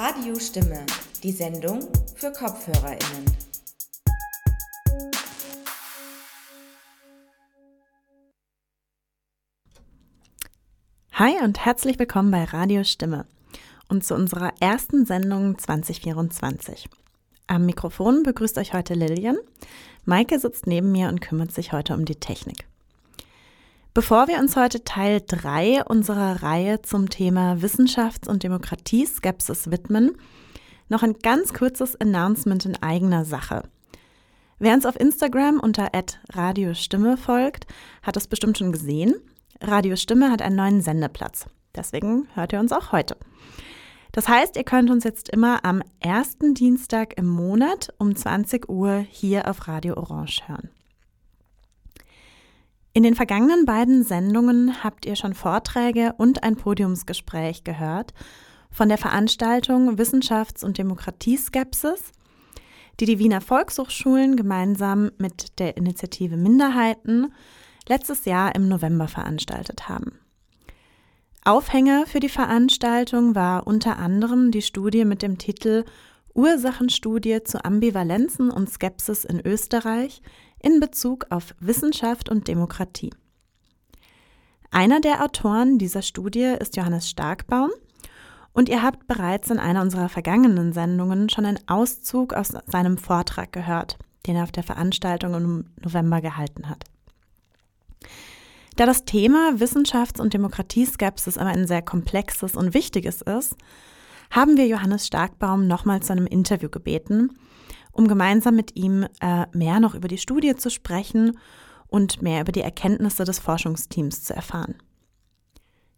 Radiostimme, die Sendung für KopfhörerInnen. Hi und herzlich willkommen bei Radiostimme und zu unserer ersten Sendung 2024. Am Mikrofon begrüßt euch heute Lilian. Maike sitzt neben mir und kümmert sich heute um die Technik. Bevor wir uns heute Teil 3 unserer Reihe zum Thema Wissenschafts- und Demokratieskepsis widmen, noch ein ganz kurzes Announcement in eigener Sache. Wer uns auf Instagram unter @radiostimme folgt, hat es bestimmt schon gesehen. Radiostimme hat einen neuen Sendeplatz. Deswegen hört ihr uns auch heute. Das heißt, ihr könnt uns jetzt immer am ersten Dienstag im Monat um 20 Uhr hier auf Radio Orange hören. In den vergangenen beiden Sendungen habt ihr schon Vorträge und ein Podiumsgespräch gehört von der Veranstaltung Wissenschafts- und Demokratieskepsis, die die Wiener Volkshochschulen gemeinsam mit der Initiative Minderheiten letztes Jahr im November veranstaltet haben. Aufhänger für die Veranstaltung war unter anderem die Studie mit dem Titel Ursachenstudie zu Ambivalenzen und Skepsis in Österreich in Bezug auf Wissenschaft und Demokratie. Einer der Autoren dieser Studie ist Johannes Starkbaum und ihr habt bereits in einer unserer vergangenen Sendungen schon einen Auszug aus seinem Vortrag gehört, den er auf der Veranstaltung im November gehalten hat. Da das Thema Wissenschafts- und Demokratieskepsis aber ein sehr komplexes und wichtiges ist, haben wir Johannes Starkbaum nochmal zu einem Interview gebeten, um gemeinsam mit ihm äh, mehr noch über die Studie zu sprechen und mehr über die Erkenntnisse des Forschungsteams zu erfahren.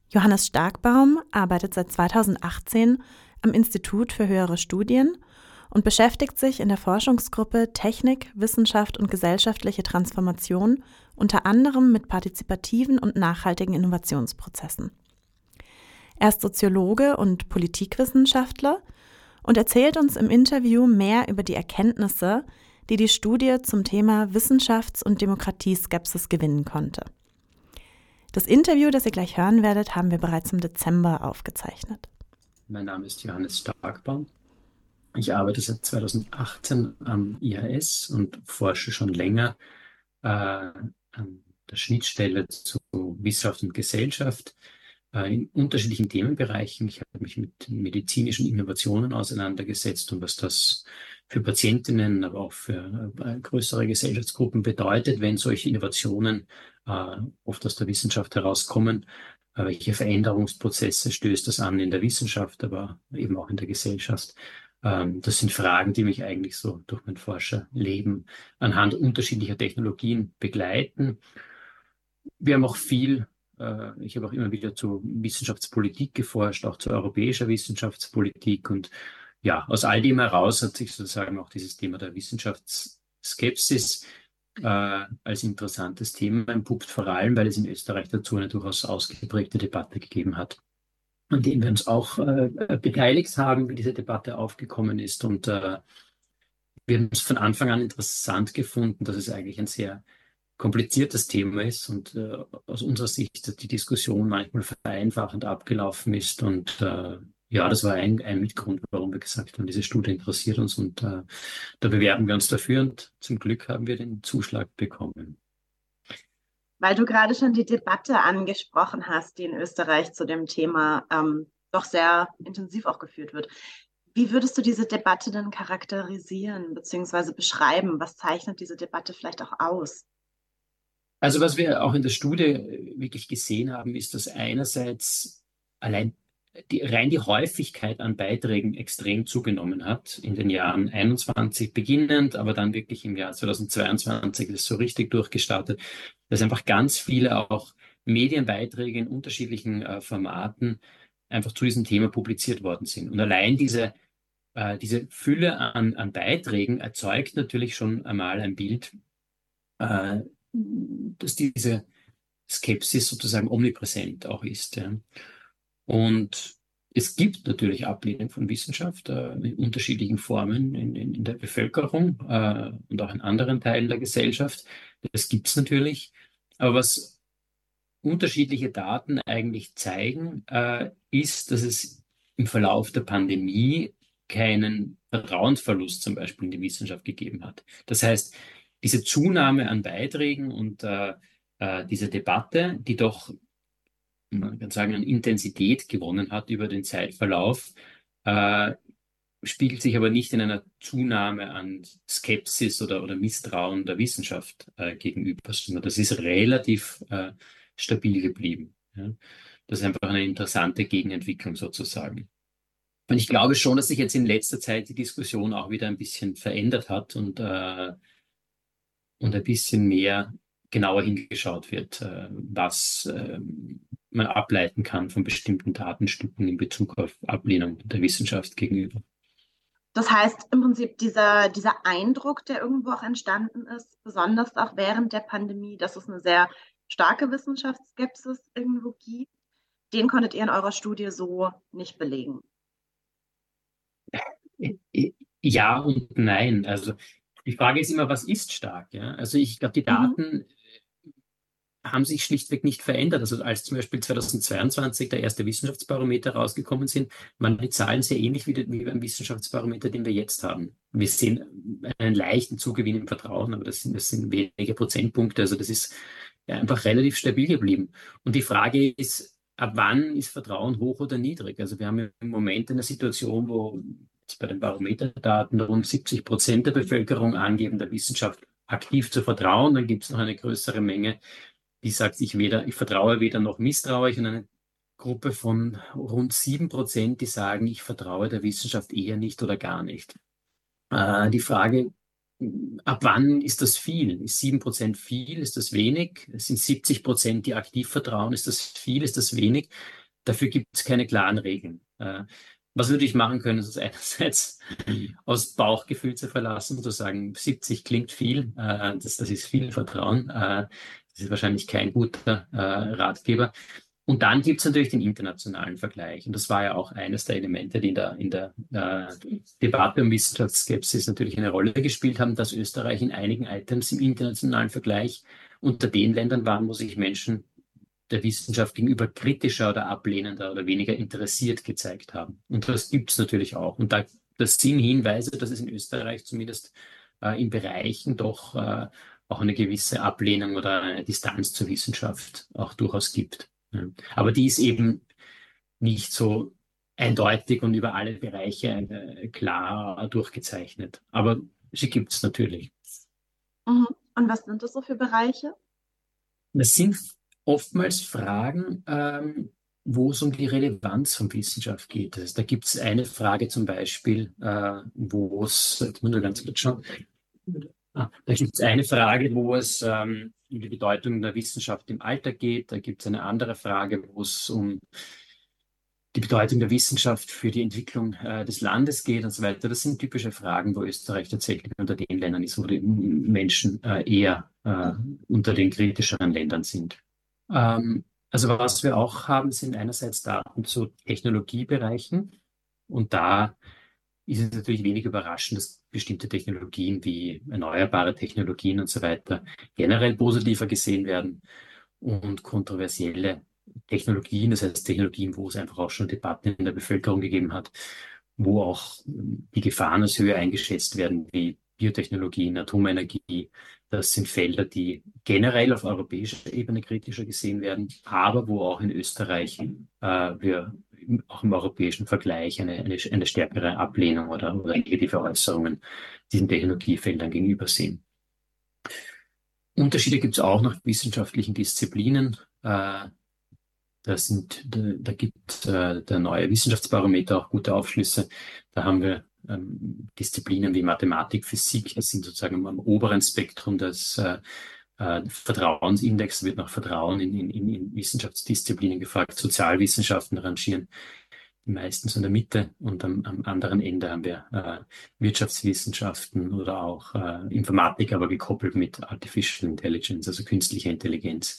Johannes Starkbaum arbeitet seit 2018 am Institut für höhere Studien und beschäftigt sich in der Forschungsgruppe Technik, Wissenschaft und gesellschaftliche Transformation unter anderem mit partizipativen und nachhaltigen Innovationsprozessen. Er ist Soziologe und Politikwissenschaftler und erzählt uns im Interview mehr über die Erkenntnisse, die die Studie zum Thema Wissenschafts- und Demokratieskepsis gewinnen konnte. Das Interview, das ihr gleich hören werdet, haben wir bereits im Dezember aufgezeichnet. Mein Name ist Johannes Starkbaum. Ich arbeite seit 2018 am IHS und forsche schon länger äh, an der Schnittstelle zu Wissenschaft und Gesellschaft in unterschiedlichen Themenbereichen. Ich habe mich mit medizinischen Innovationen auseinandergesetzt und was das für Patientinnen, aber auch für äh, größere Gesellschaftsgruppen bedeutet, wenn solche Innovationen äh, oft aus der Wissenschaft herauskommen. welche Veränderungsprozesse stößt das an in der Wissenschaft, aber eben auch in der Gesellschaft? Ähm, das sind Fragen, die mich eigentlich so durch mein Forscherleben anhand unterschiedlicher Technologien begleiten. Wir haben auch viel äh, ich habe auch immer wieder zu Wissenschaftspolitik geforscht, auch zu europäischer Wissenschaftspolitik. Und ja, aus all dem heraus hat sich sozusagen auch dieses Thema der Wissenschaftsskepsis äh, als interessantes Thema entpuppt, vor allem, weil es in Österreich dazu eine durchaus ausgeprägte Debatte gegeben hat, an denen wir uns auch äh, beteiligt haben, wie diese Debatte aufgekommen ist. Und äh, wir haben es von Anfang an interessant gefunden, dass es eigentlich ein sehr kompliziertes Thema ist und äh, aus unserer Sicht die Diskussion manchmal vereinfachend abgelaufen ist. Und äh, ja, das war ein, ein Mitgrund, warum wir gesagt haben, diese Studie interessiert uns und äh, da bewerben wir uns dafür und zum Glück haben wir den Zuschlag bekommen. Weil du gerade schon die Debatte angesprochen hast, die in Österreich zu dem Thema ähm, doch sehr intensiv auch geführt wird. Wie würdest du diese Debatte denn charakterisieren bzw. beschreiben? Was zeichnet diese Debatte vielleicht auch aus? Also was wir auch in der Studie äh, wirklich gesehen haben, ist, dass einerseits allein die, rein die Häufigkeit an Beiträgen extrem zugenommen hat in den Jahren 21 beginnend, aber dann wirklich im Jahr 2022 ist so richtig durchgestartet, dass einfach ganz viele auch Medienbeiträge in unterschiedlichen äh, Formaten einfach zu diesem Thema publiziert worden sind. Und allein diese, äh, diese Fülle an, an Beiträgen erzeugt natürlich schon einmal ein Bild, äh, dass diese Skepsis sozusagen omnipräsent auch ist. Ja. Und es gibt natürlich Ablehnung von Wissenschaft äh, in unterschiedlichen Formen in, in, in der Bevölkerung äh, und auch in anderen Teilen der Gesellschaft. Das gibt es natürlich. Aber was unterschiedliche Daten eigentlich zeigen, äh, ist, dass es im Verlauf der Pandemie keinen Vertrauensverlust zum Beispiel in die Wissenschaft gegeben hat. Das heißt, diese Zunahme an Beiträgen und äh, äh, diese Debatte, die doch, man kann sagen, an Intensität gewonnen hat über den Zeitverlauf, äh, spiegelt sich aber nicht in einer Zunahme an Skepsis oder, oder Misstrauen der Wissenschaft äh, gegenüber, sondern das ist relativ äh, stabil geblieben. Ja? Das ist einfach eine interessante Gegenentwicklung sozusagen. Und ich glaube schon, dass sich jetzt in letzter Zeit die Diskussion auch wieder ein bisschen verändert hat und, äh, und ein bisschen mehr genauer hingeschaut wird, äh, was äh, man ableiten kann von bestimmten Datenstücken in Bezug auf Ablehnung der Wissenschaft gegenüber. Das heißt im Prinzip dieser, dieser Eindruck, der irgendwo auch entstanden ist, besonders auch während der Pandemie, dass es eine sehr starke Wissenschaftsskepsis irgendwo gibt, den konntet ihr in eurer Studie so nicht belegen. Ja und nein. Also die Frage ist immer, was ist stark? Ja? Also ich glaube, die mhm. Daten mhm haben sich schlichtweg nicht verändert. Also als zum Beispiel 2022 der erste Wissenschaftsbarometer rausgekommen sind, waren die Zahlen sehr ähnlich wie, wie beim Wissenschaftsbarometer, den wir jetzt haben. Wir sehen einen leichten Zugewinn im Vertrauen, aber das sind, das sind wenige Prozentpunkte. Also das ist einfach relativ stabil geblieben. Und die Frage ist, ab wann ist Vertrauen hoch oder niedrig? Also wir haben im Moment eine Situation, wo bei den Barometerdaten rund 70 Prozent der Bevölkerung angeben, der Wissenschaft aktiv zu vertrauen. Dann gibt es noch eine größere Menge, die sagt, ich, weder, ich vertraue weder noch misstraue ich und eine Gruppe von rund sieben Prozent, die sagen, ich vertraue der Wissenschaft eher nicht oder gar nicht. Äh, die Frage, ab wann ist das viel? Ist sieben Prozent viel? Ist das wenig? Es sind 70 Prozent, die aktiv vertrauen. Ist das viel? Ist das wenig? Dafür gibt es keine klaren Regeln. Äh, was würde ich machen können, ist einerseits aus Bauchgefühl zu verlassen, zu sagen, 70 klingt viel, äh, das, das ist viel Vertrauen. Äh, das ist wahrscheinlich kein guter äh, Ratgeber. Und dann gibt es natürlich den internationalen Vergleich. Und das war ja auch eines der Elemente, die in der, in der äh, Debatte um Wissenschaftsskepsis natürlich eine Rolle gespielt haben, dass Österreich in einigen Items im internationalen Vergleich unter den Ländern waren, wo sich Menschen der Wissenschaft gegenüber kritischer oder ablehnender oder weniger interessiert gezeigt haben. Und das gibt es natürlich auch. Und da, das sind Hinweise, dass es in Österreich zumindest äh, in Bereichen doch äh, auch eine gewisse Ablehnung oder eine Distanz zur Wissenschaft auch durchaus gibt. Aber die ist eben nicht so eindeutig und über alle Bereiche äh, klar durchgezeichnet. Aber sie gibt es natürlich. Mhm. Und was sind das so für Bereiche? Das sind oftmals Fragen, ähm, wo es um die Relevanz von Wissenschaft geht. Also da gibt es eine Frage zum Beispiel, äh, wo es, jetzt muss ich ganz kurz schauen, Ah, da gibt es eine Frage, wo es ähm, um die Bedeutung der Wissenschaft im Alter geht. Da gibt es eine andere Frage, wo es um die Bedeutung der Wissenschaft für die Entwicklung äh, des Landes geht und so weiter. Das sind typische Fragen, wo Österreich tatsächlich unter den Ländern ist, wo die Menschen äh, eher äh, unter den kritischeren Ländern sind. Ähm, also was wir auch haben, sind einerseits Daten zu Technologiebereichen und da ist es natürlich wenig überraschend, dass bestimmte Technologien wie erneuerbare Technologien und so weiter generell positiver gesehen werden und kontroversielle Technologien, das heißt Technologien, wo es einfach auch schon Debatten in der Bevölkerung gegeben hat, wo auch die Gefahren als höher eingeschätzt werden, wie Biotechnologien, Atomenergie. Das sind Felder, die generell auf europäischer Ebene kritischer gesehen werden, aber wo auch in Österreich äh, wir auch im europäischen Vergleich eine, eine, eine stärkere Ablehnung oder, oder negative Äußerungen diesen Technologiefeldern gegenüber sehen. Unterschiede gibt es auch nach wissenschaftlichen Disziplinen. Äh, da, sind, da, da gibt äh, der neue Wissenschaftsbarometer auch gute Aufschlüsse. Da haben wir Disziplinen wie Mathematik, Physik, sind sozusagen am oberen Spektrum des äh, äh, Vertrauensindex wird nach Vertrauen in, in, in Wissenschaftsdisziplinen gefragt. Sozialwissenschaften rangieren meistens in der Mitte und am, am anderen Ende haben wir äh, Wirtschaftswissenschaften oder auch äh, Informatik, aber gekoppelt mit Artificial Intelligence, also künstliche Intelligenz.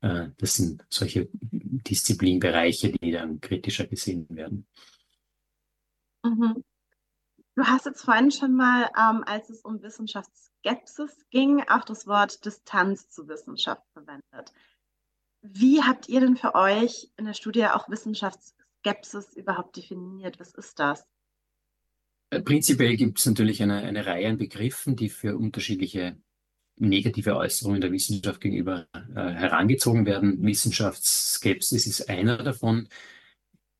Äh, das sind solche Disziplinbereiche, die dann kritischer gesehen werden. Mhm. Du hast jetzt vorhin schon mal, ähm, als es um Wissenschaftsskepsis ging, auch das Wort Distanz zu Wissenschaft verwendet. Wie habt ihr denn für euch in der Studie auch Wissenschaftsskepsis Skepsis überhaupt definiert? Was ist das? Äh, prinzipiell gibt es natürlich eine, eine Reihe an Begriffen, die für unterschiedliche negative Äußerungen der Wissenschaft gegenüber äh, herangezogen werden. Wissenschaftsskepsis ist einer davon.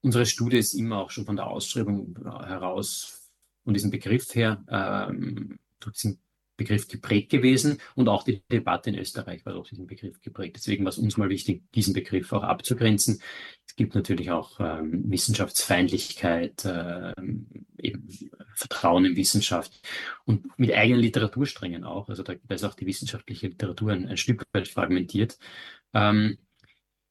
Unsere Studie ist immer auch schon von der Ausschreibung heraus, von diesem Begriff her, ähm, durch diesen Begriff geprägt gewesen und auch die Debatte in Österreich war durch diesen Begriff geprägt. Deswegen war es uns mal wichtig, diesen Begriff auch abzugrenzen. Es gibt natürlich auch ähm, Wissenschaftsfeindlichkeit, äh, Vertrauen in Wissenschaft und mit eigenen Literatursträngen auch. Also da, da ist auch die wissenschaftliche Literatur ein, ein Stück weit fragmentiert. Ähm,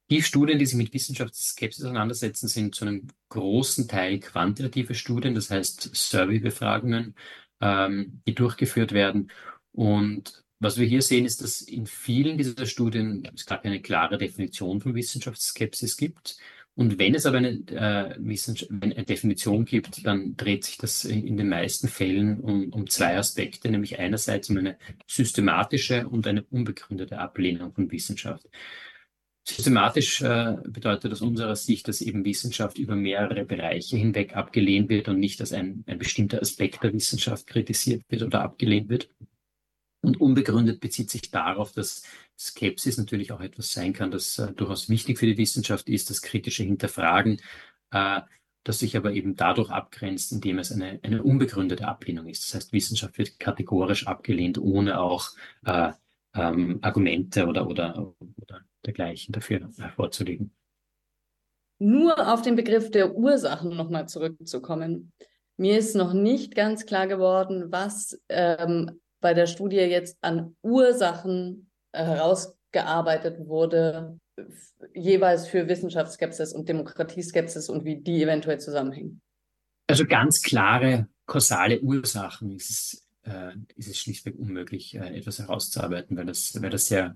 die Studien, die sich mit Wissenschaftsskepsis auseinandersetzen, sind zu einem großen Teil quantitative Studien, das heißt Survey-Befragungen, ähm, die durchgeführt werden. Und was wir hier sehen, ist, dass in vielen dieser Studien es gar keine klare Definition von Wissenschaftsskepsis gibt. Und wenn es aber eine, äh, eine Definition gibt, dann dreht sich das in den meisten Fällen um, um zwei Aspekte, nämlich einerseits um eine systematische und eine unbegründete Ablehnung von Wissenschaft. Systematisch äh, bedeutet aus unserer Sicht, dass eben Wissenschaft über mehrere Bereiche hinweg abgelehnt wird und nicht, dass ein, ein bestimmter Aspekt der Wissenschaft kritisiert wird oder abgelehnt wird. Und unbegründet bezieht sich darauf, dass Skepsis natürlich auch etwas sein kann, das äh, durchaus wichtig für die Wissenschaft ist, das kritische Hinterfragen, äh, das sich aber eben dadurch abgrenzt, indem es eine, eine unbegründete Ablehnung ist. Das heißt, Wissenschaft wird kategorisch abgelehnt, ohne auch äh, ähm, Argumente oder, oder, oder dergleichen dafür hervorzulegen. Nur auf den Begriff der Ursachen nochmal zurückzukommen. Mir ist noch nicht ganz klar geworden, was ähm, bei der Studie jetzt an Ursachen äh, herausgearbeitet wurde, jeweils für Wissenschaftsskepsis und Demokratieskepsis und wie die eventuell zusammenhängen. Also ganz klare kausale Ursachen ist es, äh, ist es schlichtweg unmöglich, äh, etwas herauszuarbeiten, weil das, weil das sehr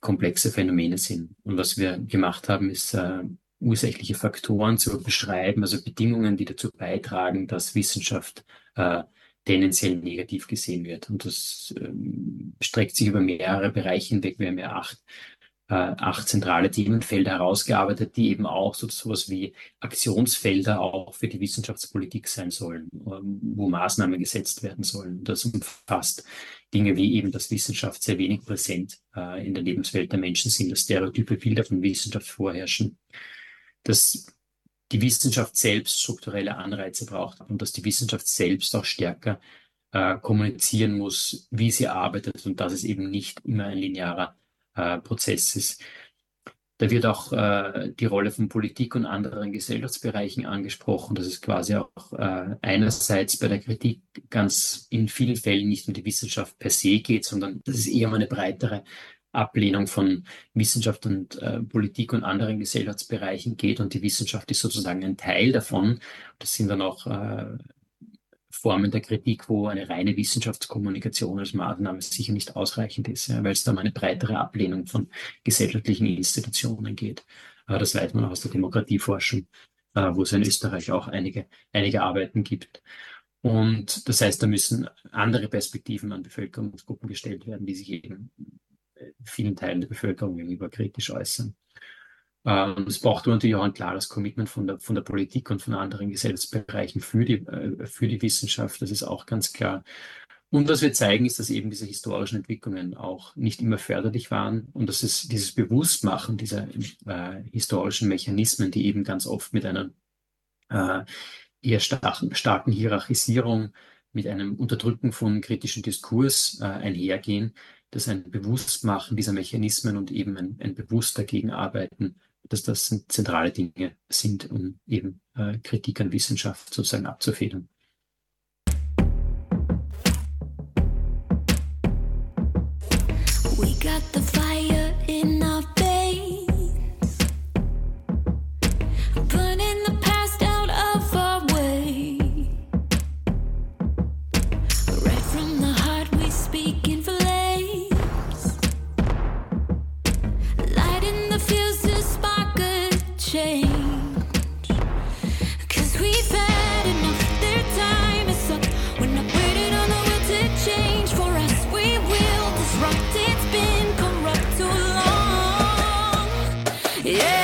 komplexe Phänomene sind. Und was wir gemacht haben, ist äh, ursächliche Faktoren zu beschreiben, also Bedingungen, die dazu beitragen, dass Wissenschaft äh, tendenziell negativ gesehen wird. Und das ähm, streckt sich über mehrere Bereiche hinweg. Wir haben ja acht äh, acht zentrale Themenfelder herausgearbeitet, die eben auch so sowas wie Aktionsfelder auch für die Wissenschaftspolitik sein sollen, ähm, wo Maßnahmen gesetzt werden sollen. Das umfasst Dinge wie eben, dass Wissenschaft sehr wenig präsent äh, in der Lebenswelt der Menschen sind, dass stereotype Bilder von Wissenschaft vorherrschen, dass die Wissenschaft selbst strukturelle Anreize braucht und dass die Wissenschaft selbst auch stärker äh, kommunizieren muss, wie sie arbeitet und dass es eben nicht immer ein linearer äh, Prozesses. Da wird auch äh, die Rolle von Politik und anderen Gesellschaftsbereichen angesprochen. Das ist quasi auch äh, einerseits bei der Kritik ganz in vielen Fällen nicht um die Wissenschaft per se geht, sondern das ist eher um eine breitere Ablehnung von Wissenschaft und äh, Politik und anderen Gesellschaftsbereichen geht. Und die Wissenschaft ist sozusagen ein Teil davon. Das sind dann auch äh, Formen der Kritik, wo eine reine Wissenschaftskommunikation als Maßnahme sicher nicht ausreichend ist, ja, weil es da um eine breitere Ablehnung von gesellschaftlichen Institutionen geht. Äh, das weiß man aus der Demokratieforschung, äh, wo es in Österreich auch einige, einige Arbeiten gibt. Und das heißt, da müssen andere Perspektiven an Bevölkerungsgruppen gestellt werden, die sich eben vielen Teilen der Bevölkerung gegenüber kritisch äußern. Ähm, es braucht natürlich auch ein klares Commitment von der, von der Politik und von anderen Gesellschaftsbereichen für die, äh, für die Wissenschaft. Das ist auch ganz klar. Und was wir zeigen, ist, dass eben diese historischen Entwicklungen auch nicht immer förderlich waren und dass es dieses Bewusstmachen dieser äh, historischen Mechanismen, die eben ganz oft mit einer äh, eher starken, starken Hierarchisierung, mit einem Unterdrücken von kritischen Diskurs äh, einhergehen, dass ein Bewusstmachen dieser Mechanismen und eben ein, ein bewusst dagegen arbeiten dass das zentrale Dinge sind, um eben äh, Kritik an Wissenschaft sozusagen abzufedern. We got the Yeah.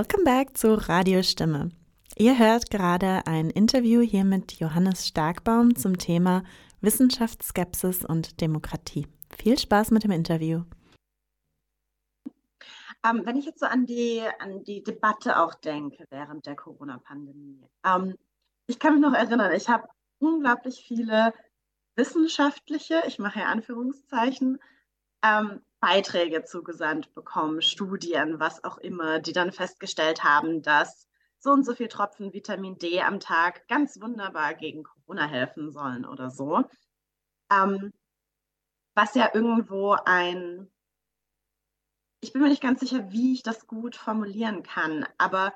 Welcome back zu Radiostimme. Ihr hört gerade ein Interview hier mit Johannes Starkbaum zum Thema Wissenschaftsskepsis und Demokratie. Viel Spaß mit dem Interview. Ähm, wenn ich jetzt so an die, an die Debatte auch denke während der Corona-Pandemie. Ähm, ich kann mich noch erinnern, ich habe unglaublich viele wissenschaftliche, ich mache ja Anführungszeichen, ähm, Beiträge zugesandt bekommen, Studien, was auch immer, die dann festgestellt haben, dass so und so viel Tropfen Vitamin D am Tag ganz wunderbar gegen Corona helfen sollen oder so. Ähm, was ja irgendwo ein ich bin mir nicht ganz sicher, wie ich das gut formulieren kann, aber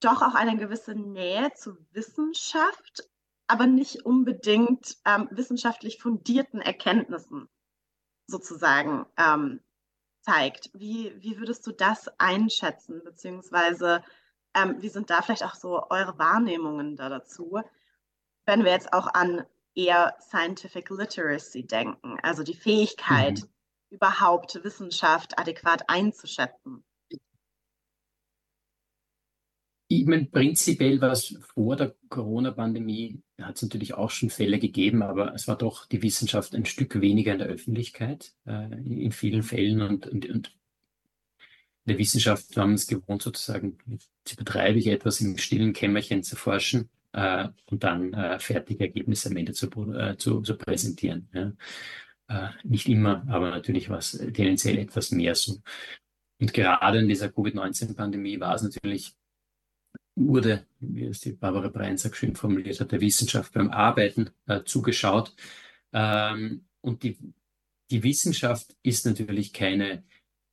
doch auch eine gewisse Nähe zu Wissenschaft, aber nicht unbedingt ähm, wissenschaftlich fundierten Erkenntnissen sozusagen ähm, zeigt. Wie, wie würdest du das einschätzen, beziehungsweise ähm, wie sind da vielleicht auch so eure Wahrnehmungen da dazu, wenn wir jetzt auch an eher Scientific Literacy denken, also die Fähigkeit, mhm überhaupt Wissenschaft adäquat einzuschätzen? Ich meine, prinzipiell war es vor der Corona-Pandemie, hat es natürlich auch schon Fälle gegeben, aber es war doch die Wissenschaft ein Stück weniger in der Öffentlichkeit äh, in vielen Fällen und, und, und in der Wissenschaft haben es gewohnt, sozusagen, jetzt übertreibe ich etwas im stillen Kämmerchen zu forschen äh, und dann äh, fertige Ergebnisse am Ende zu, äh, zu, zu präsentieren. Ja. Äh, nicht immer, aber natürlich war es tendenziell etwas mehr so. Und gerade in dieser Covid-19-Pandemie war es natürlich, wurde, wie es die Barbara Breinsack schön formuliert hat, der Wissenschaft beim Arbeiten äh, zugeschaut. Ähm, und die, die Wissenschaft ist natürlich keine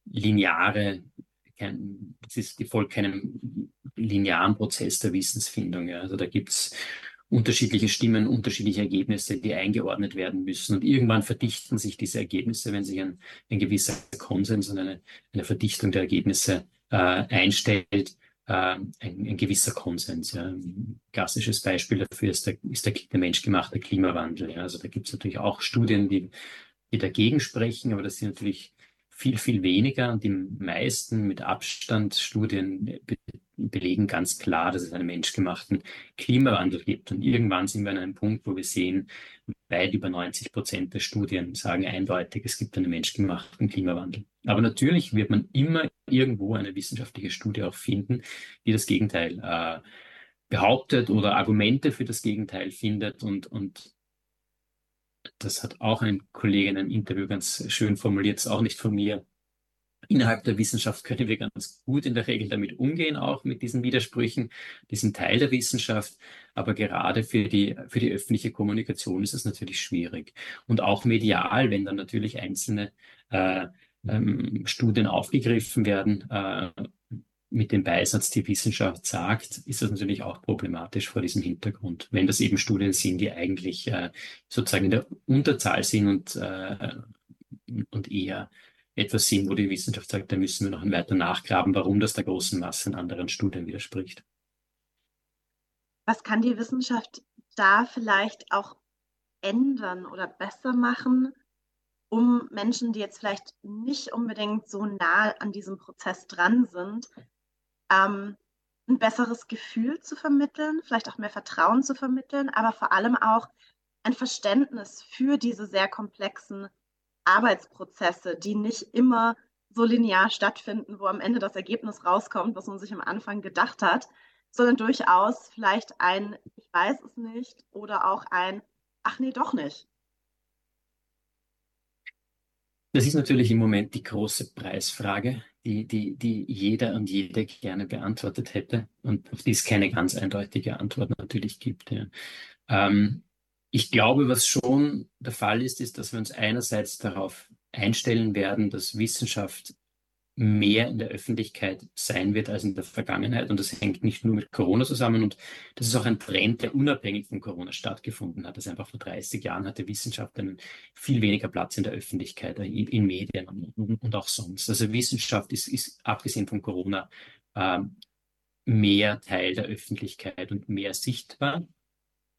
lineare, kein, es ist, die folgt keinem linearen Prozess der Wissensfindung. Ja. Also da gibt's unterschiedliche Stimmen, unterschiedliche Ergebnisse, die eingeordnet werden müssen. Und irgendwann verdichten sich diese Ergebnisse, wenn sich ein, ein gewisser Konsens und eine, eine Verdichtung der Ergebnisse äh, einstellt, ein, ein, gewisser Konsens. Ja. Ein klassisches Beispiel dafür ist der, ist der, der menschgemachte Klimawandel. Ja. Also da gibt es natürlich auch Studien, die, die dagegen sprechen, aber das sind natürlich viel, viel weniger und die meisten mit Abstand Studien belegen ganz klar, dass es einen menschgemachten Klimawandel gibt. Und irgendwann sind wir an einem Punkt, wo wir sehen, weit über 90 Prozent der Studien sagen eindeutig, es gibt einen menschgemachten Klimawandel. Aber natürlich wird man immer irgendwo eine wissenschaftliche Studie auch finden, die das Gegenteil äh, behauptet oder Argumente für das Gegenteil findet und, und das hat auch ein Kollege in einem Interview ganz schön formuliert, ist auch nicht von mir. Innerhalb der Wissenschaft können wir ganz gut in der Regel damit umgehen, auch mit diesen Widersprüchen. Die Teil der Wissenschaft, aber gerade für die, für die öffentliche Kommunikation ist es natürlich schwierig. Und auch medial, wenn dann natürlich einzelne äh, ähm, Studien aufgegriffen werden, äh, mit dem Beisatz, die Wissenschaft sagt, ist das natürlich auch problematisch vor diesem Hintergrund, wenn das eben Studien sind, die eigentlich äh, sozusagen in der Unterzahl sind und, äh, und eher etwas sind, wo die Wissenschaft sagt, da müssen wir noch weiter nachgraben, warum das der großen Masse in anderen Studien widerspricht. Was kann die Wissenschaft da vielleicht auch ändern oder besser machen, um Menschen, die jetzt vielleicht nicht unbedingt so nah an diesem Prozess dran sind, ähm, ein besseres Gefühl zu vermitteln, vielleicht auch mehr Vertrauen zu vermitteln, aber vor allem auch ein Verständnis für diese sehr komplexen Arbeitsprozesse, die nicht immer so linear stattfinden, wo am Ende das Ergebnis rauskommt, was man sich am Anfang gedacht hat, sondern durchaus vielleicht ein Ich weiß es nicht oder auch ein Ach nee, doch nicht. Das ist natürlich im Moment die große Preisfrage, die, die, die jeder und jede gerne beantwortet hätte und auf die es keine ganz eindeutige Antwort natürlich gibt. Ja. Ähm, ich glaube, was schon der Fall ist, ist, dass wir uns einerseits darauf einstellen werden, dass Wissenschaft mehr in der Öffentlichkeit sein wird als in der Vergangenheit. Und das hängt nicht nur mit Corona zusammen. Und das ist auch ein Trend, der unabhängig von Corona stattgefunden hat. Das einfach vor 30 Jahren hatte Wissenschaft einen viel weniger Platz in der Öffentlichkeit, äh, in Medien und, auch sonst. Also Wissenschaft ist, ist abgesehen von Corona ähm, mehr Teil der Öffentlichkeit und mehr sichtbar.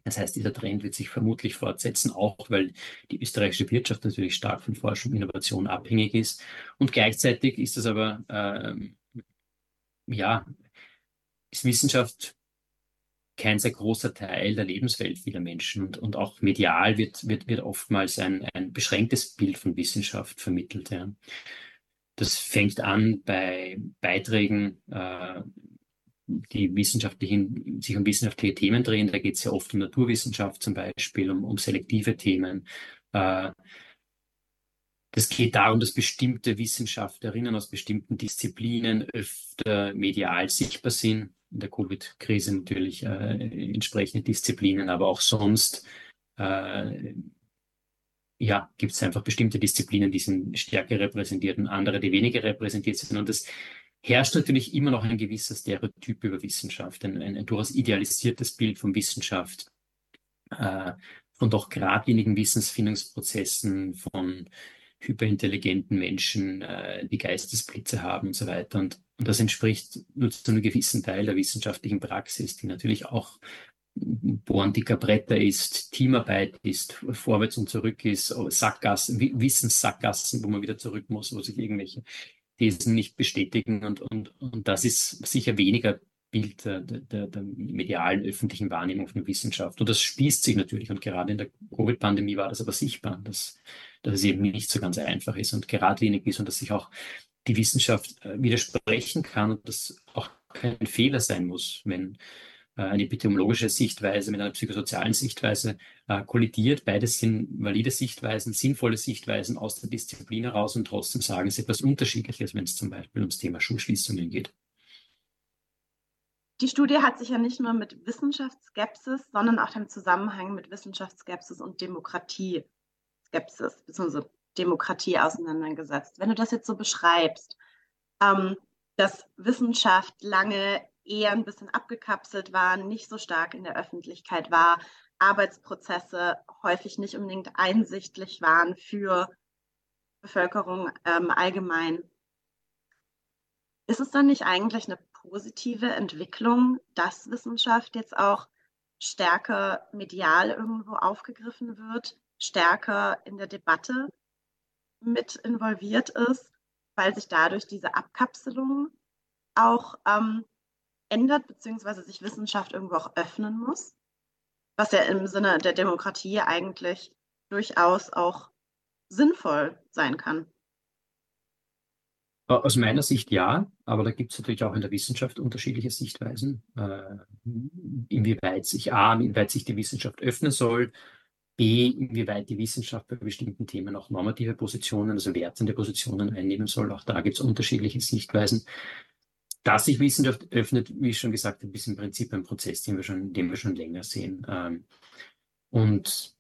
Das heißt, dieser Trend wird sich vermutlich fortsetzen, auch weil die österreichische Wirtschaft natürlich stark von Forschung und Innovation abhängig ist. Und gleichzeitig ist es aber äh, ja, ist Wissenschaft kein sehr großer Teil der Lebenswelt vieler Menschen und, und auch medial wird, wird, wird oftmals ein, ein beschränktes Bild von Wissenschaft vermittelt. Ja. Das fängt an bei Beiträgen, äh, die wissenschaftlichen, sich um wissenschaftliche Themen drehen. Da geht es ja oft um Naturwissenschaft zum Beispiel, um, um selektive Themen. Äh, das geht darum, dass bestimmte Wissenschaftlerinnen aus bestimmten Disziplinen öfter medial sichtbar sind in der Covid-Krise natürlich äh, entsprechende Disziplinen, aber auch sonst äh, ja, gibt es einfach bestimmte Disziplinen, die sind stärker repräsentiert und andere, die weniger repräsentiert sind. Und es herrscht natürlich immer noch ein gewisser Stereotyp über Wissenschaft, ein, ein, ein durchaus idealisiertes Bild von Wissenschaft, äh, von doch geradlinigen Wissensfindungsprozessen, von hyperintelligenten Menschen, äh, die Geistesblitze haben und so weiter. Und, und das entspricht nur zu einem gewissen Teil der wissenschaftlichen Praxis, die natürlich auch Bohren dicker Bretter ist, Teamarbeit ist, vorwärts und zurück ist, Sackgassen, Wissenssackgassen, wo man wieder zurück muss, wo sich irgendwelche Thesen nicht bestätigen. Und, und, und das ist sicher weniger Bild der, der, der medialen öffentlichen Wahrnehmung von Wissenschaft. Und das spießt sich natürlich. Und gerade in der Covid-Pandemie war das aber sichtbar, dass, dass es eben nicht so ganz einfach ist und geradlinig ist und dass sich auch die Wissenschaft äh, widersprechen kann und das auch kein Fehler sein muss, wenn eine epidemiologische Sichtweise mit einer psychosozialen Sichtweise äh, kollidiert. Beides sind valide Sichtweisen, sinnvolle Sichtweisen aus der Disziplin heraus und trotzdem sagen sie etwas Unterschiedliches, wenn es zum Beispiel ums Thema Schulschließungen geht. Die Studie hat sich ja nicht nur mit Wissenschaftsskepsis, sondern auch dem Zusammenhang mit Wissenschaftsskepsis und Demokratie-Skepsis bzw. Demokratie auseinandergesetzt. Wenn du das jetzt so beschreibst, ähm, dass Wissenschaft lange eher ein bisschen abgekapselt war, nicht so stark in der Öffentlichkeit war, Arbeitsprozesse häufig nicht unbedingt einsichtlich waren für Bevölkerung ähm, allgemein. Ist es dann nicht eigentlich eine positive Entwicklung, dass Wissenschaft jetzt auch stärker medial irgendwo aufgegriffen wird, stärker in der Debatte mit involviert ist, weil sich dadurch diese Abkapselung auch ähm, ändert, beziehungsweise sich Wissenschaft irgendwo auch öffnen muss, was ja im Sinne der Demokratie eigentlich durchaus auch sinnvoll sein kann. Aus meiner Sicht ja, aber da gibt es natürlich auch in der Wissenschaft unterschiedliche Sichtweisen, äh, inwieweit sich A, inwieweit sich die Wissenschaft öffnen soll, B, inwieweit die Wissenschaft bei bestimmten Themen auch normative Positionen, also wertende Positionen einnehmen soll. Auch da gibt es unterschiedliche Sichtweisen. Dass sich Wissenschaft öffnet, wie ich schon gesagt habe, ist im Prinzip ein Prozess, den wir schon, den wir schon länger sehen. Ähm, und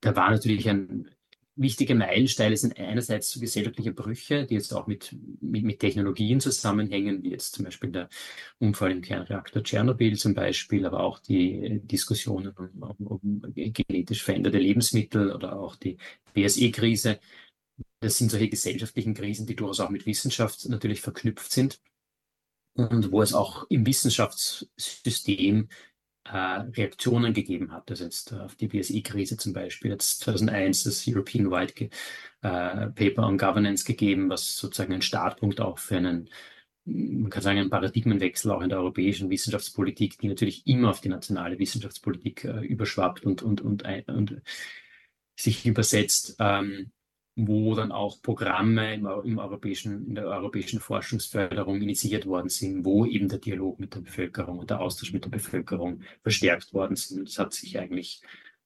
da war natürlich ein, wichtige Meilensteine sind einerseits gesellschaftliche Brüche, die jetzt auch mit, mit, mit, Technologien zusammenhängen, wie jetzt zum Beispiel der Unfall im Kernreaktor Tschernobyl zum Beispiel, aber auch die Diskussionen um, um, um genetisch veränderte Lebensmittel oder auch die BSE-Krise. Das sind solche gesellschaftlichen Krisen, die durchaus auch mit Wissenschaft natürlich verknüpft sind und wo es auch im Wissenschaftssystem äh, Reaktionen gegeben hat. Also jetzt auf die BSI-Krise zum Beispiel, jetzt 2001 das European White äh, Paper on Governance gegeben, was sozusagen ein Startpunkt auch für einen, man kann sagen, einen Paradigmenwechsel auch in der europäischen Wissenschaftspolitik, die natürlich immer auf die nationale Wissenschaftspolitik äh, überschwappt und, und, und, und sich übersetzt. Ähm, wo dann auch Programme im, im, europäischen, in der europäischen Forschungsförderung initiiert worden sind, wo eben der Dialog mit der Bevölkerung und der Austausch mit der Bevölkerung verstärkt worden sind. Das hat sich eigentlich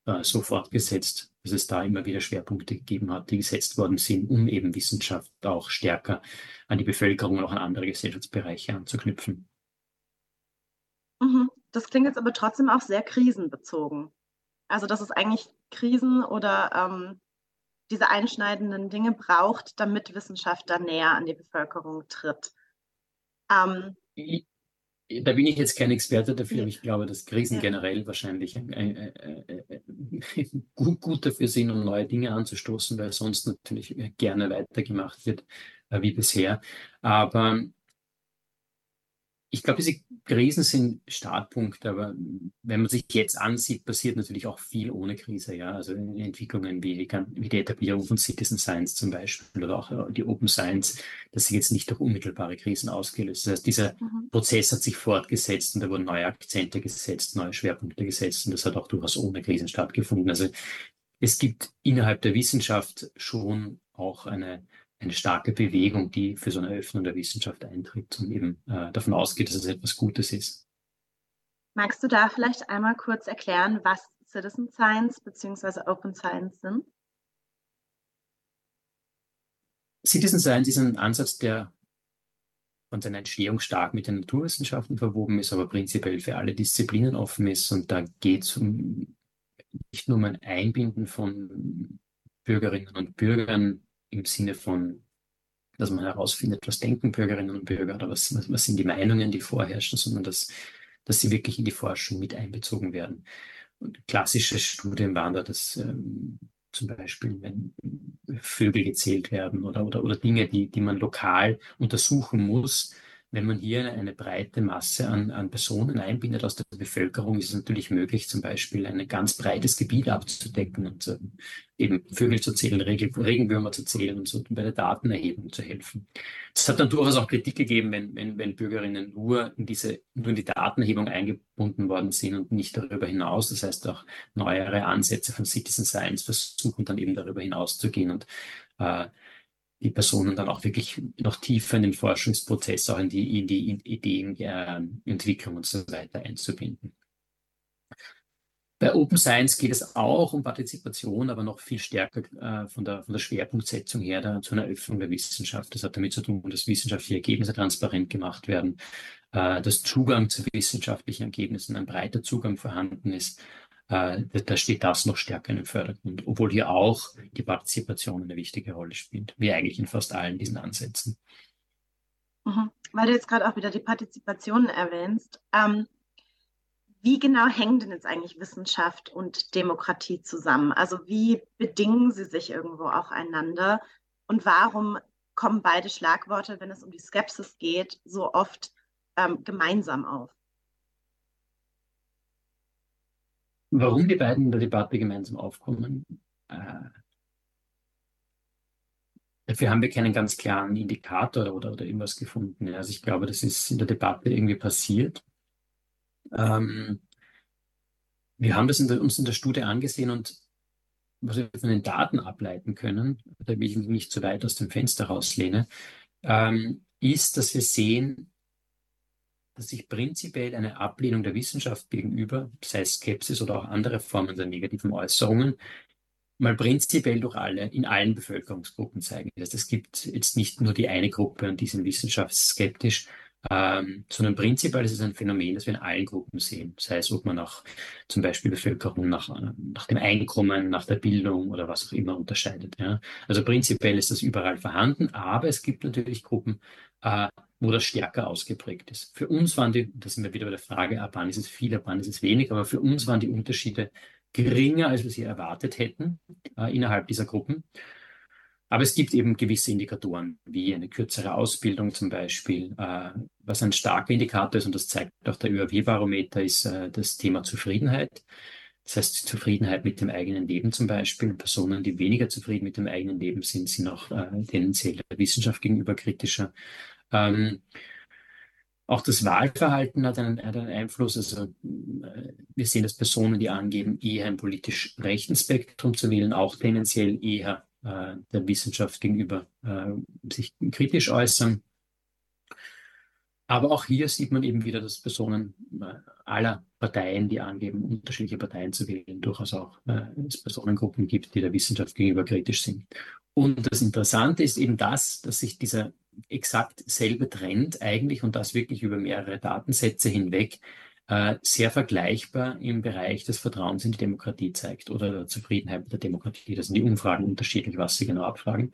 äh, so fortgesetzt, dass es da immer wieder Schwerpunkte gegeben hat, die gesetzt worden sind, um eben Wissenschaft auch stärker an die Bevölkerung und auch an andere Gesellschaftsbereiche anzuknüpfen. Mhm. Das klingt jetzt aber trotzdem auch sehr krisenbezogen. Also, dass es eigentlich Krisen oder ähm diese einschneidenden Dinge braucht, damit Wissenschaft da näher an die Bevölkerung tritt. Ähm, da bin ich jetzt kein Experte dafür, aber ich glaube, dass Krisen ja. generell wahrscheinlich ein, ein, ein, gut, gut, dafür sind, um neue Dinge anzustoßen, weil sonst natürlich gerne weitergemacht wird äh, wie bisher. Aber ich glaube, diese Krisen sind Startpunkt, aber wenn man sich jetzt ansieht, passiert natürlich auch viel ohne Krise. Ja, also Entwicklungen wie die, wie die Etablierung von Citizen Science zum Beispiel oder auch äh, die Open Science, das sind jetzt nicht durch unmittelbare Krisen ausgelöst. Das heißt, dieser mhm. Prozess hat sich fortgesetzt und da wurden neue Akzente gesetzt, neue Schwerpunkte gesetzt und das hat auch durchaus ohne Krisen stattgefunden. Also es gibt innerhalb der Wissenschaft schon auch eine eine starke Bewegung, die für so eine Öffnung der Wissenschaft eintritt und eben äh, davon ausgeht, dass es etwas Gutes ist. Magst du da vielleicht einmal kurz erklären, was Citizen Science bzw. Open Science sind? Citizen Science ist ein Ansatz, der von seiner Entstehung stark mit den Naturwissenschaften verwoben ist, aber prinzipiell für alle Disziplinen offen ist. Und da geht es um nicht nur um ein Einbinden von Bürgerinnen und Bürgern im Sinne von, dass man herausfindet, was denken Bürgerinnen und Bürger oder was, was, was sind die Meinungen, die vorherrschen, sondern dass, dass sie wirklich in die Forschung mit einbezogen werden. Und klassische Studien waren da, dass ähm, zum Beispiel, wenn Vögel gezählt werden oder, oder, oder Dinge, die, die man lokal untersuchen muss, wenn man hier eine breite Masse an, an Personen einbindet aus der Bevölkerung, ist es natürlich möglich, zum Beispiel ein ganz breites Gebiet abzudecken und äh, eben Vögel zu zählen, Regen, Regenwürmer zu zählen und so bei der Datenerhebung zu helfen. Es hat dann durchaus auch Kritik gegeben, wenn, wenn, wenn Bürgerinnen nur in diese, nur in die Datenerhebung eingebunden worden sind und nicht darüber hinaus. Das heißt auch neuere Ansätze von Citizen Science versuchen dann eben darüber hinaus zu gehen und äh, die Personen dann auch wirklich noch tiefer in den Forschungsprozess, auch in die, in die Ideenentwicklung und so weiter einzubinden. Bei Open Science geht es auch um Partizipation, aber noch viel stärker äh, von, der, von der Schwerpunktsetzung her da, zu einer Öffnung der Wissenschaft. Das hat damit zu tun, dass wissenschaftliche Ergebnisse transparent gemacht werden, äh, dass Zugang zu wissenschaftlichen Ergebnissen, ein breiter Zugang vorhanden ist äh, da steht das noch stärker in den Vordergrund, obwohl hier auch die Partizipation eine wichtige Rolle spielt, wie eigentlich in fast allen diesen Ansätzen. Mhm. Weil du jetzt gerade auch wieder die Partizipation erwähnst, ähm, wie genau hängen denn jetzt eigentlich Wissenschaft und Demokratie zusammen? Also wie bedingen sie sich irgendwo auch einander? Und warum kommen beide Schlagworte, wenn es um die Skepsis geht, so oft ähm, gemeinsam auf? Warum die beiden in der Debatte gemeinsam aufkommen, äh, dafür haben wir keinen ganz klaren Indikator oder, oder irgendwas gefunden. Also ich glaube, das ist in der Debatte irgendwie passiert. Ähm, wir haben das in der, uns in der Studie angesehen und was wir von den Daten ableiten können, da will ich mich nicht zu weit aus dem Fenster rauslehne, ähm, ist, dass wir sehen, dass sich prinzipiell eine Ablehnung der Wissenschaft gegenüber, sei Skepsis oder auch andere Formen der negativen Äußerungen, mal prinzipiell durch alle, in allen Bevölkerungsgruppen zeigen. Das heißt, es gibt jetzt nicht nur die eine Gruppe und die sind wissenschaftsskeptisch, ähm, sondern prinzipiell ist es ein Phänomen, das wir in allen Gruppen sehen. Sei es, ob man nach zum Beispiel Bevölkerung nach, nach dem Einkommen, nach der Bildung oder was auch immer unterscheidet. Ja. Also prinzipiell ist das überall vorhanden, aber es gibt natürlich Gruppen, äh, wo das stärker ausgeprägt ist. Für uns waren die, da sind wir wieder bei der Frage, ab wann ist es viel, ab wann ist es wenig, aber für uns waren die Unterschiede geringer, als wir sie erwartet hätten äh, innerhalb dieser Gruppen. Aber es gibt eben gewisse Indikatoren, wie eine kürzere Ausbildung zum Beispiel. Äh, was ein starker Indikator ist, und das zeigt auch der ÖAW-Barometer, ist äh, das Thema Zufriedenheit. Das heißt, Zufriedenheit mit dem eigenen Leben zum Beispiel. Personen, die weniger zufrieden mit dem eigenen Leben sind, sind auch äh, tendenziell der Wissenschaft gegenüber kritischer. Ähm, auch das Wahlverhalten hat einen, hat einen Einfluss. Also äh, wir sehen, dass Personen, die angeben, eher ein politisch rechten Spektrum zu wählen, auch tendenziell eher äh, der Wissenschaft gegenüber äh, sich kritisch äußern. Aber auch hier sieht man eben wieder, dass Personen äh, aller Parteien, die angeben, unterschiedliche Parteien zu wählen, durchaus auch äh, es Personengruppen gibt, die der Wissenschaft gegenüber kritisch sind. Und das Interessante ist eben das, dass sich dieser exakt selbe Trend eigentlich und das wirklich über mehrere Datensätze hinweg äh, sehr vergleichbar im Bereich des Vertrauens in die Demokratie zeigt oder der Zufriedenheit mit der Demokratie. Das sind die Umfragen unterschiedlich, was sie genau abfragen.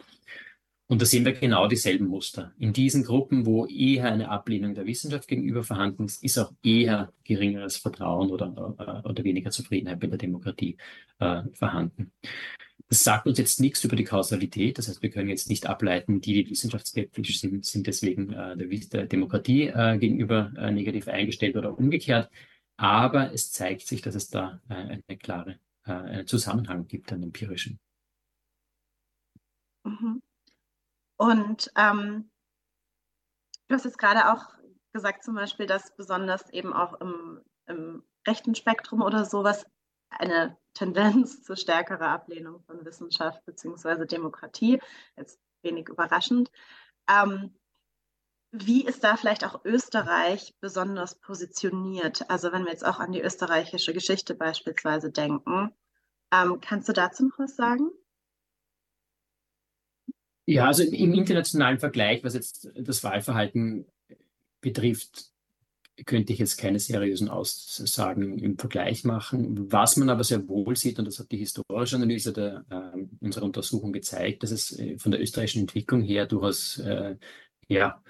Und da sehen wir genau dieselben Muster. In diesen Gruppen, wo eher eine Ablehnung der Wissenschaft gegenüber vorhanden ist, ist auch eher geringeres Vertrauen oder, äh, oder weniger Zufriedenheit mit der Demokratie äh, vorhanden. Das sagt uns jetzt nichts über die Kausalität. Das heißt, wir können jetzt nicht ableiten, die, die wissenschaftsskeptisch sind, sind deswegen äh, der, Demokratie äh, gegenüber äh, negativ eingestellt oder umgekehrt. Aber es zeigt sich, dass es da äh, eine klare äh, einen Zusammenhang gibt, einen empirischen. Mhm. Und ähm, du hast jetzt gerade auch gesagt, zum Beispiel, dass besonders eben auch im, im rechten Spektrum oder sowas eine Tendenz zu stärkerer Ablehnung von Wissenschaft bzw. Demokratie, jetzt wenig überraschend. Ähm, wie ist da vielleicht auch Österreich besonders positioniert? Also wenn wir jetzt auch an die österreichische Geschichte beispielsweise denken, ähm, kannst du dazu noch was sagen? Ja, also im internationalen Vergleich, was jetzt das Wahlverhalten betrifft, könnte ich jetzt keine seriösen Aussagen im Vergleich machen. Was man aber sehr wohl sieht, und das hat die historische Analyse der, äh, unserer Untersuchung gezeigt, dass es äh, von der österreichischen Entwicklung her durchaus äh, ja,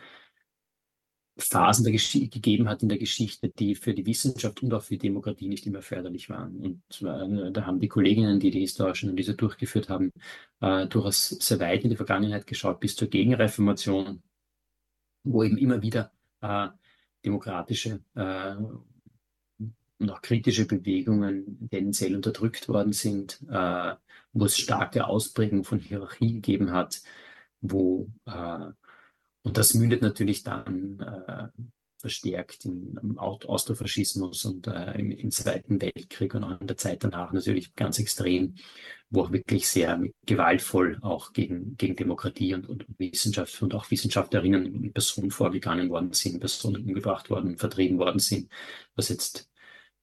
Phasen gegeben hat in der Geschichte, die für die Wissenschaft und auch für die Demokratie nicht immer förderlich waren. Und äh, da haben die Kolleginnen, die die historische Analyse durchgeführt haben, äh, durchaus sehr weit in die Vergangenheit geschaut, bis zur Gegenreformation, wo eben immer wieder äh, demokratische äh, und auch kritische Bewegungen tendenziell unterdrückt worden sind, äh, wo es starke Ausprägungen von Hierarchie gegeben hat, wo äh, und das mündet natürlich dann äh, verstärkt im Austrofaschismus und äh, im, im, Zweiten Weltkrieg und auch in der Zeit danach natürlich ganz extrem, wo auch wirklich sehr gewaltvoll auch gegen, gegen Demokratie und, und Wissenschaft und auch Wissenschaftlerinnen in Person vorgegangen worden sind, Personen umgebracht worden, vertrieben worden sind, was jetzt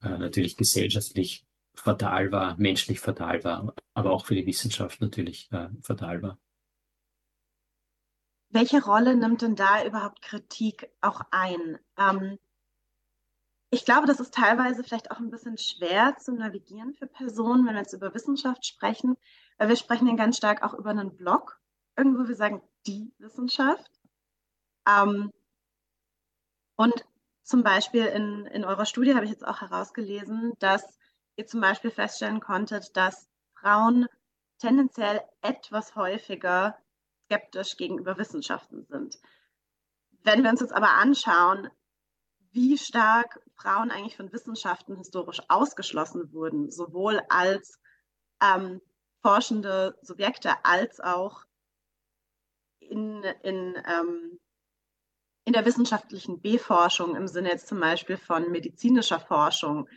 äh, natürlich gesellschaftlich fatal war, menschlich fatal war, aber auch für die Wissenschaft natürlich äh, fatal war. Welche Rolle nimmt denn da überhaupt Kritik auch ein? Ähm, ich glaube, das ist teilweise vielleicht auch ein bisschen schwer zu navigieren für Personen, wenn wir jetzt über Wissenschaft sprechen, weil wir sprechen ja ganz stark auch über einen Blog. Irgendwo wir sagen die Wissenschaft. Ähm, und zum Beispiel in, in eurer Studie habe ich jetzt auch herausgelesen, dass ihr zum Beispiel feststellen konntet, dass Frauen tendenziell etwas häufiger skeptisch gegenüber Wissenschaften sind. Wenn wir uns jetzt aber anschauen, wie stark Frauen eigentlich von Wissenschaften historisch ausgeschlossen wurden, sowohl als ähm, forschende Subjekte als auch in, in, ähm, in der wissenschaftlichen B-Forschung im Sinne jetzt zum Beispiel von medizinischer Forschung,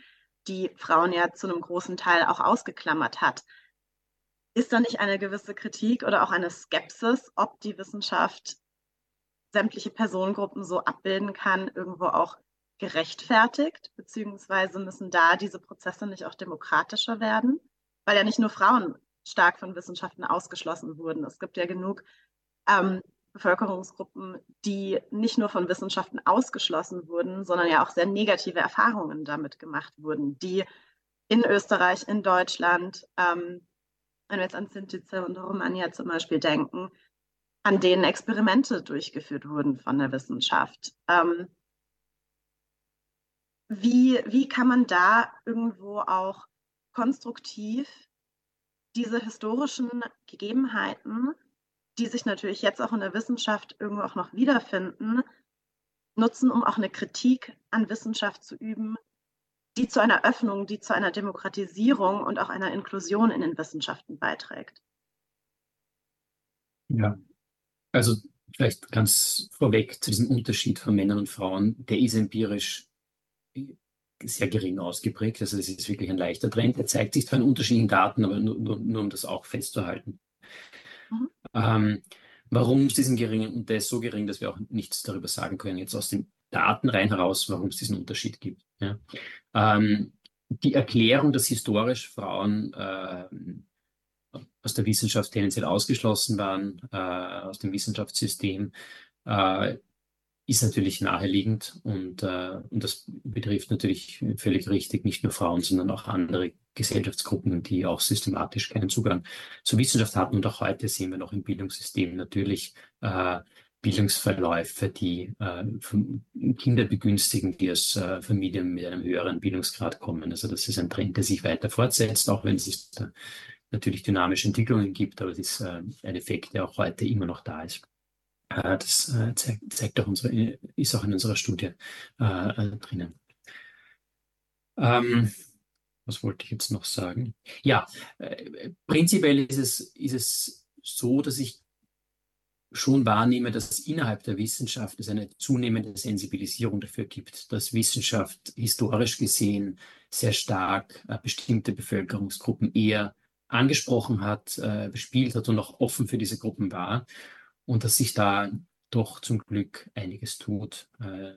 die Frauen ja zu einem großen Teil auch ausgeklammert hat. Ist da nicht eine gewisse Kritik oder auch eine Skepsis, ob die Wissenschaft sämtliche Personengruppen so abbilden kann, irgendwo auch gerechtfertigt? Beziehungsweise müssen da diese Prozesse nicht auch demokratischer werden? Weil ja nicht nur Frauen stark von Wissenschaften ausgeschlossen wurden. Es gibt ja genug ähm, Bevölkerungsgruppen, die nicht nur von Wissenschaften ausgeschlossen wurden, sondern ja auch sehr negative Erfahrungen damit gemacht wurden, die in Österreich, in Deutschland ähm, wenn wir jetzt an Sintize und Romagna zum Beispiel denken, an denen Experimente durchgeführt wurden von der Wissenschaft. Ähm, wie, wie kann man da irgendwo auch konstruktiv diese historischen Gegebenheiten, die sich natürlich jetzt auch in der Wissenschaft irgendwo auch noch wiederfinden, nutzen, um auch eine Kritik an Wissenschaft zu üben, die zu einer Öffnung, die zu einer Demokratisierung und auch einer Inklusion in den Wissenschaften beiträgt. Ja, also vielleicht ganz vorweg zu diesem Unterschied von Männern und Frauen, der ist empirisch sehr gering ausgeprägt. Also das ist wirklich ein leichter Trend. Er zeigt sich zwar in unterschiedlichen Daten, aber nur, nur, nur um das auch festzuhalten. Mhm. Ähm, warum ist diesen geringen, und der ist so gering, dass wir auch nichts darüber sagen können, jetzt aus den Daten rein heraus, warum es diesen Unterschied gibt. Ja. Ähm, die Erklärung, dass historisch Frauen äh, aus der Wissenschaft tendenziell ausgeschlossen waren, äh, aus dem Wissenschaftssystem, äh, ist natürlich naheliegend und, äh, und das betrifft natürlich völlig richtig nicht nur Frauen, sondern auch andere Gesellschaftsgruppen, die auch systematisch keinen Zugang zur Wissenschaft hatten. Und auch heute sehen wir noch im Bildungssystem natürlich äh, Bildungsverläufe, die äh, Kinder begünstigen, die aus äh, Familien mit einem höheren Bildungsgrad kommen. Also das ist ein Trend, der sich weiter fortsetzt, auch wenn sich der natürlich dynamische Entwicklungen gibt, aber es ist äh, ein Effekt, der auch heute immer noch da ist. Äh, das äh, zeigt, zeigt auch unsere, ist auch in unserer Studie äh, drinnen. Ähm, was wollte ich jetzt noch sagen? Ja, prinzipiell ist es, ist es so, dass ich schon wahrnehme, dass es innerhalb der Wissenschaft es eine zunehmende Sensibilisierung dafür gibt, dass Wissenschaft historisch gesehen sehr stark äh, bestimmte Bevölkerungsgruppen eher angesprochen hat, äh, bespielt hat und auch offen für diese Gruppen war und dass sich da doch zum Glück einiges tut. Äh,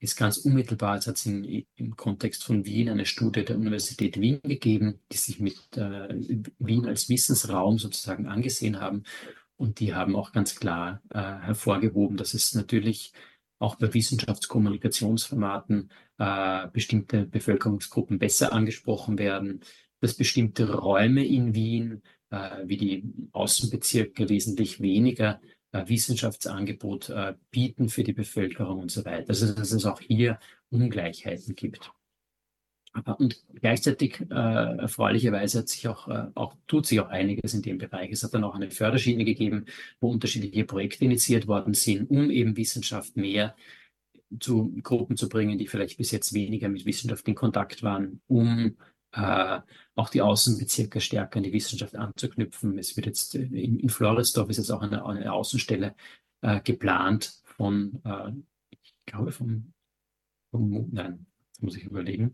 ist ganz unmittelbar, es hat es im Kontext von Wien eine Studie der Universität Wien gegeben, die sich mit Wien als Wissensraum sozusagen angesehen haben und die haben auch ganz klar äh, hervorgehoben, dass es natürlich auch bei Wissenschaftskommunikationsformaten äh, bestimmte Bevölkerungsgruppen besser angesprochen werden, dass bestimmte Räume in Wien, äh, wie die Außenbezirke, wesentlich weniger äh, Wissenschaftsangebot äh, bieten für die Bevölkerung und so weiter. Also dass es auch hier Ungleichheiten gibt. Und gleichzeitig äh, erfreulicherweise hat sich auch, äh, auch, tut sich auch einiges in dem Bereich. Es hat dann auch eine Förderschiene gegeben, wo unterschiedliche Projekte initiiert worden sind, um eben Wissenschaft mehr zu Gruppen zu bringen, die vielleicht bis jetzt weniger mit Wissenschaft in Kontakt waren, um äh, auch die Außenbezirke stärker an die Wissenschaft anzuknüpfen. Es wird jetzt äh, in, in Floridsdorf ist jetzt auch eine, eine Außenstelle äh, geplant von, äh, ich glaube vom, vom nein, das muss ich überlegen,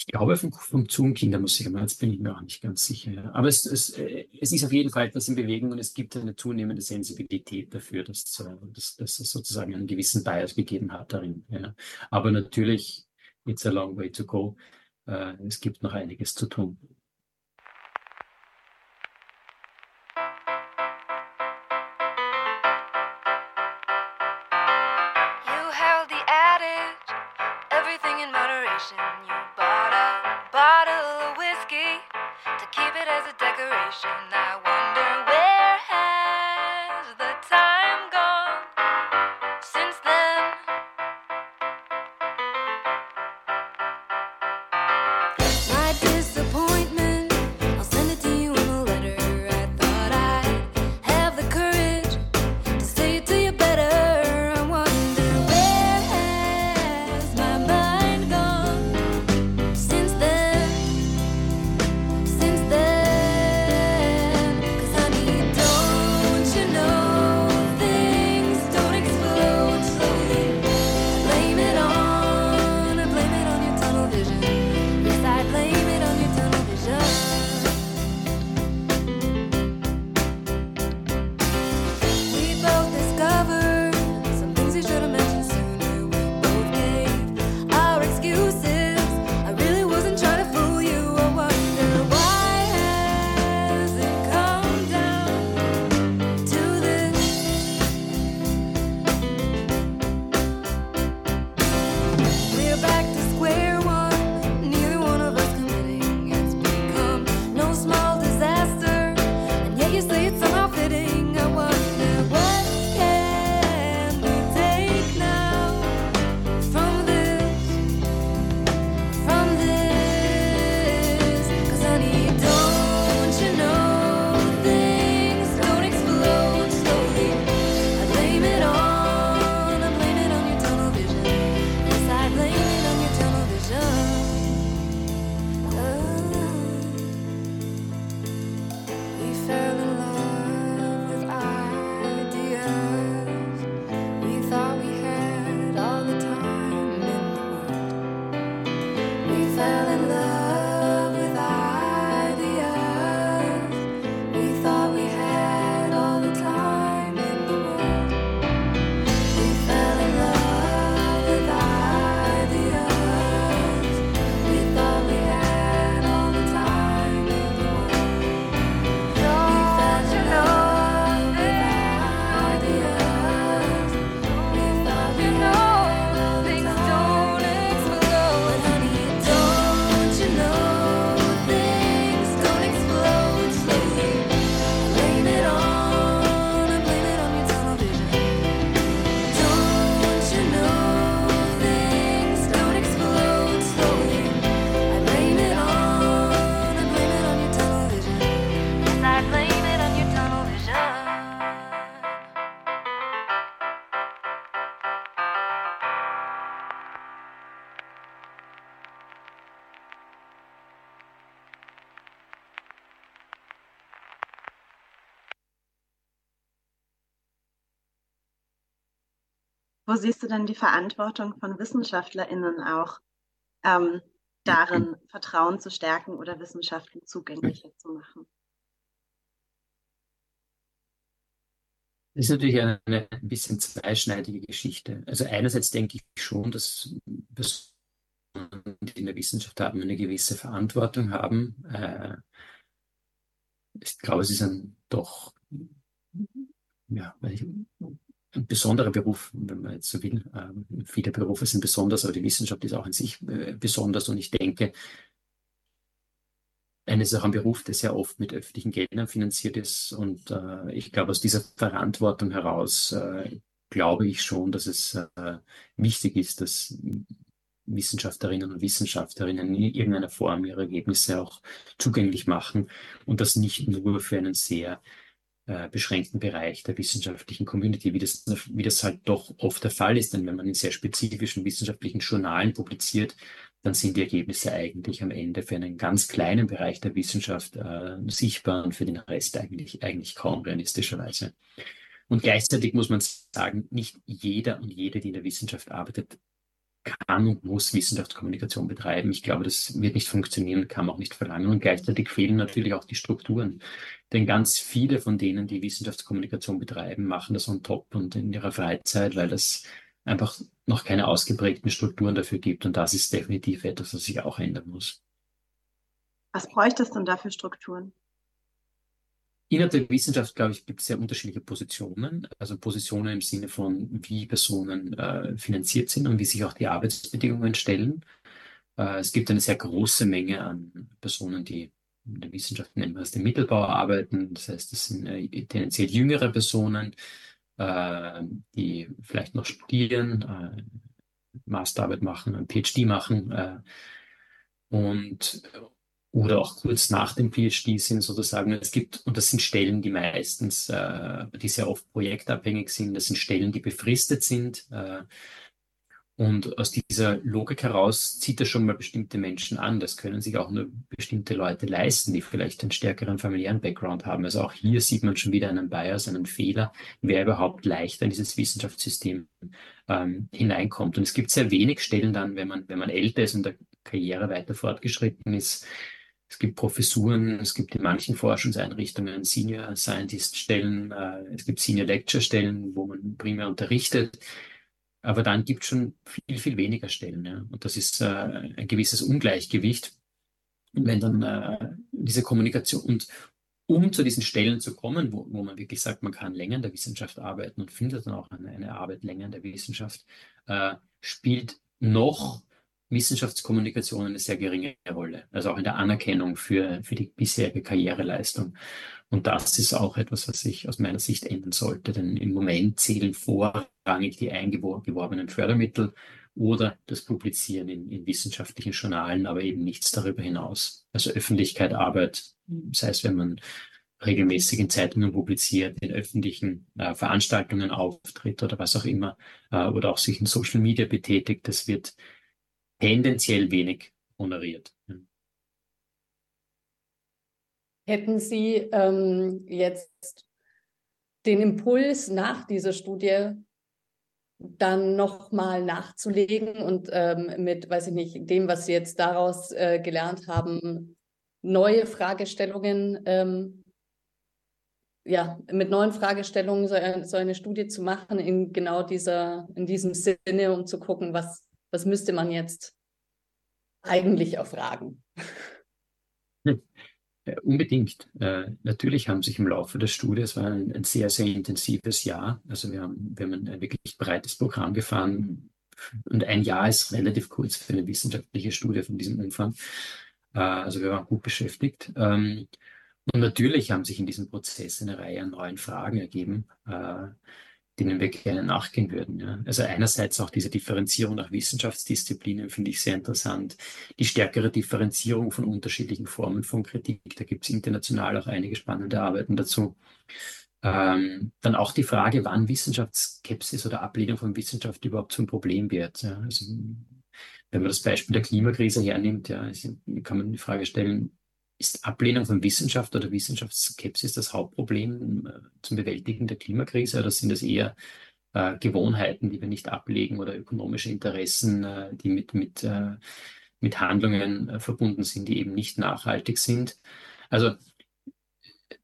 ich glaube, vom, vom Zoom-Kindermuseum, jetzt bin ich mir auch nicht ganz sicher. Aber es, es, äh, es ist auf jeden Fall etwas in Bewegung und es gibt eine zunehmende Sensibilität dafür, dass, äh, dass, dass es sozusagen einen gewissen Bias gegeben hat darin. Ja. Aber natürlich, it's a long way to go. Äh, es gibt noch einiges zu tun. Wo siehst du denn die Verantwortung von WissenschaftlerInnen auch ähm, darin, Vertrauen zu stärken oder Wissenschaften zugänglicher zu machen? Das ist natürlich eine, eine ein bisschen zweischneidige Geschichte. Also einerseits denke ich schon, dass Personen, die in der Wissenschaft haben, eine gewisse Verantwortung haben. Äh, ich glaube, es ist ein doch ja, ein besonderer Beruf, wenn man jetzt so will. Ähm, viele Berufe sind besonders, aber die Wissenschaft ist auch in sich äh, besonders. Und ich denke, eines ist auch ein Beruf, der sehr oft mit öffentlichen Geldern finanziert ist. Und äh, ich glaube, aus dieser Verantwortung heraus äh, glaube ich schon, dass es wichtig ist, dass Wissenschaftlerinnen und Wissenschaftlerinnen in irgendeiner Form ihre Ergebnisse auch zugänglich machen und das nicht nur für einen sehr äh, beschränkten Bereich der wissenschaftlichen Community, wie das, wie das halt doch oft der Fall ist. Denn wenn man in sehr spezifischen wissenschaftlichen Journalen publiziert, dann sind die Ergebnisse eigentlich am Ende für einen ganz kleinen Bereich der Wissenschaft äh, sichtbar und für den Rest eigentlich, eigentlich kaum realistischerweise. Und gleichzeitig muss man sagen, nicht jeder und jede, die in der Wissenschaft arbeitet, kann und muss Wissenschaftskommunikation betreiben. Ich glaube, das wird nicht funktionieren, kann man auch nicht verlangen. Und gleichzeitig fehlen natürlich auch die Strukturen. Denn ganz viele von denen, die Wissenschaftskommunikation betreiben, machen das on top und in ihrer Freizeit, weil es einfach noch keine ausgeprägten Strukturen dafür gibt. Und das ist definitiv etwas, was sich auch ändern muss. Was bräuchte es denn da für Strukturen? Innerhalb der Wissenschaft, glaube ich, gibt es sehr unterschiedliche Positionen. Also Positionen im Sinne von, wie Personen äh, finanziert sind und wie sich auch die Arbeitsbedingungen stellen. Äh, es gibt eine sehr große Menge an Personen, die in der Wissenschaft nennen wir es den Mittelbau arbeiten. Das heißt, das sind äh, tendenziell jüngere Personen, äh, die vielleicht noch studieren, äh, Masterarbeit machen, ein PhD machen äh, und oder auch kurz nach dem PhD sind sozusagen. Es gibt, und das sind Stellen, die meistens, äh, die sehr oft projektabhängig sind, das sind Stellen, die befristet sind. Äh, und aus dieser Logik heraus zieht das schon mal bestimmte Menschen an. Das können sich auch nur bestimmte Leute leisten, die vielleicht einen stärkeren familiären Background haben. Also auch hier sieht man schon wieder einen Bias, einen Fehler, wer überhaupt leichter in dieses Wissenschaftssystem ähm, hineinkommt. Und es gibt sehr wenig Stellen dann, wenn man, wenn man älter ist und der Karriere weiter fortgeschritten ist, es gibt Professuren, es gibt in manchen Forschungseinrichtungen Senior Scientist Stellen, äh, es gibt Senior Lecture Stellen, wo man primär unterrichtet. Aber dann gibt es schon viel, viel weniger Stellen. Ja? Und das ist äh, ein gewisses Ungleichgewicht. Wenn dann äh, diese Kommunikation und um zu diesen Stellen zu kommen, wo, wo man wirklich sagt, man kann länger in der Wissenschaft arbeiten und findet dann auch eine, eine Arbeit länger in der Wissenschaft, äh, spielt noch Wissenschaftskommunikation eine sehr geringe Rolle, also auch in der Anerkennung für, für die bisherige Karriereleistung. Und das ist auch etwas, was sich aus meiner Sicht ändern sollte, denn im Moment zählen vorrangig die eingeworbenen Fördermittel oder das Publizieren in, in wissenschaftlichen Journalen, aber eben nichts darüber hinaus. Also Öffentlichkeit, Arbeit, sei es, wenn man regelmäßig in Zeitungen publiziert, in öffentlichen äh, Veranstaltungen auftritt oder was auch immer, äh, oder auch sich in Social Media betätigt, das wird tendenziell wenig honoriert. Hätten Sie ähm, jetzt den Impuls nach dieser Studie dann nochmal nachzulegen und ähm, mit, weiß ich nicht, dem, was Sie jetzt daraus äh, gelernt haben, neue Fragestellungen, ähm, ja, mit neuen Fragestellungen so, so, eine Studie zu machen in genau dieser, in diesem Sinne, um zu gucken, was, was müsste man jetzt eigentlich erfragen? Hm. unbedingt. Äh, natürlich haben sich im Laufe der Studie, es war ein, ein, sehr, sehr intensives Jahr. Also wir haben, wir haben ein wirklich breites Programm gefahren und ein Jahr ist relativ kurz für eine wissenschaftliche Studie von diesem Umfang. Äh, also wir waren gut beschäftigt. Ähm, und natürlich haben sich in diesem Prozess eine Reihe an neuen Fragen ergeben. Äh, denen wir gerne nachgehen würden. Ja. Also einerseits auch diese Differenzierung nach Wissenschaftsdisziplinen finde ich sehr interessant. Die stärkere Differenzierung von unterschiedlichen Formen von Kritik. Da gibt es international auch einige spannende Arbeiten dazu. Ähm, dann auch die Frage, wann Wissenschaftsskepsis oder Ablehnung von Wissenschaft überhaupt zum Problem wird. Ja. Also, wenn man das Beispiel der Klimakrise hernimmt, ja, kann man die Frage stellen, ist Ablehnung von Wissenschaft oder Wissenschaftsskepsis das Hauptproblem äh, zum Bewältigen der Klimakrise oder sind das eher äh, Gewohnheiten, die wir nicht ablegen oder ökonomische Interessen, äh, die mit, mit, äh, mit Handlungen äh, verbunden sind, die eben nicht nachhaltig sind. Also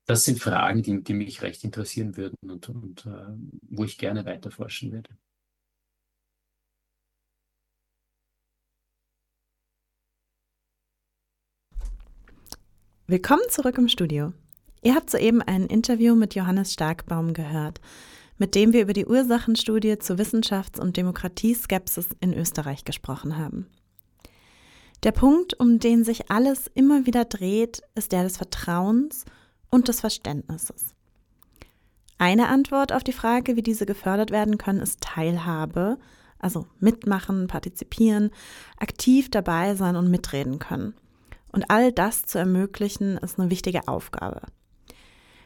das sind Fragen, die, die mich recht interessieren würden und, und äh, wo ich gerne weiter forschen Willkommen zurück im Studio. Ihr habt soeben ein Interview mit Johannes Starkbaum gehört, mit dem wir über die Ursachenstudie zur Wissenschafts- und Demokratieskepsis in Österreich gesprochen haben. Der Punkt, um den sich alles immer wieder dreht, ist der des Vertrauens und des Verständnisses. Eine Antwort auf die Frage, wie diese gefördert werden können, ist Teilhabe, also mitmachen, partizipieren, aktiv dabei sein und mitreden können. Und all das zu ermöglichen, ist eine wichtige Aufgabe.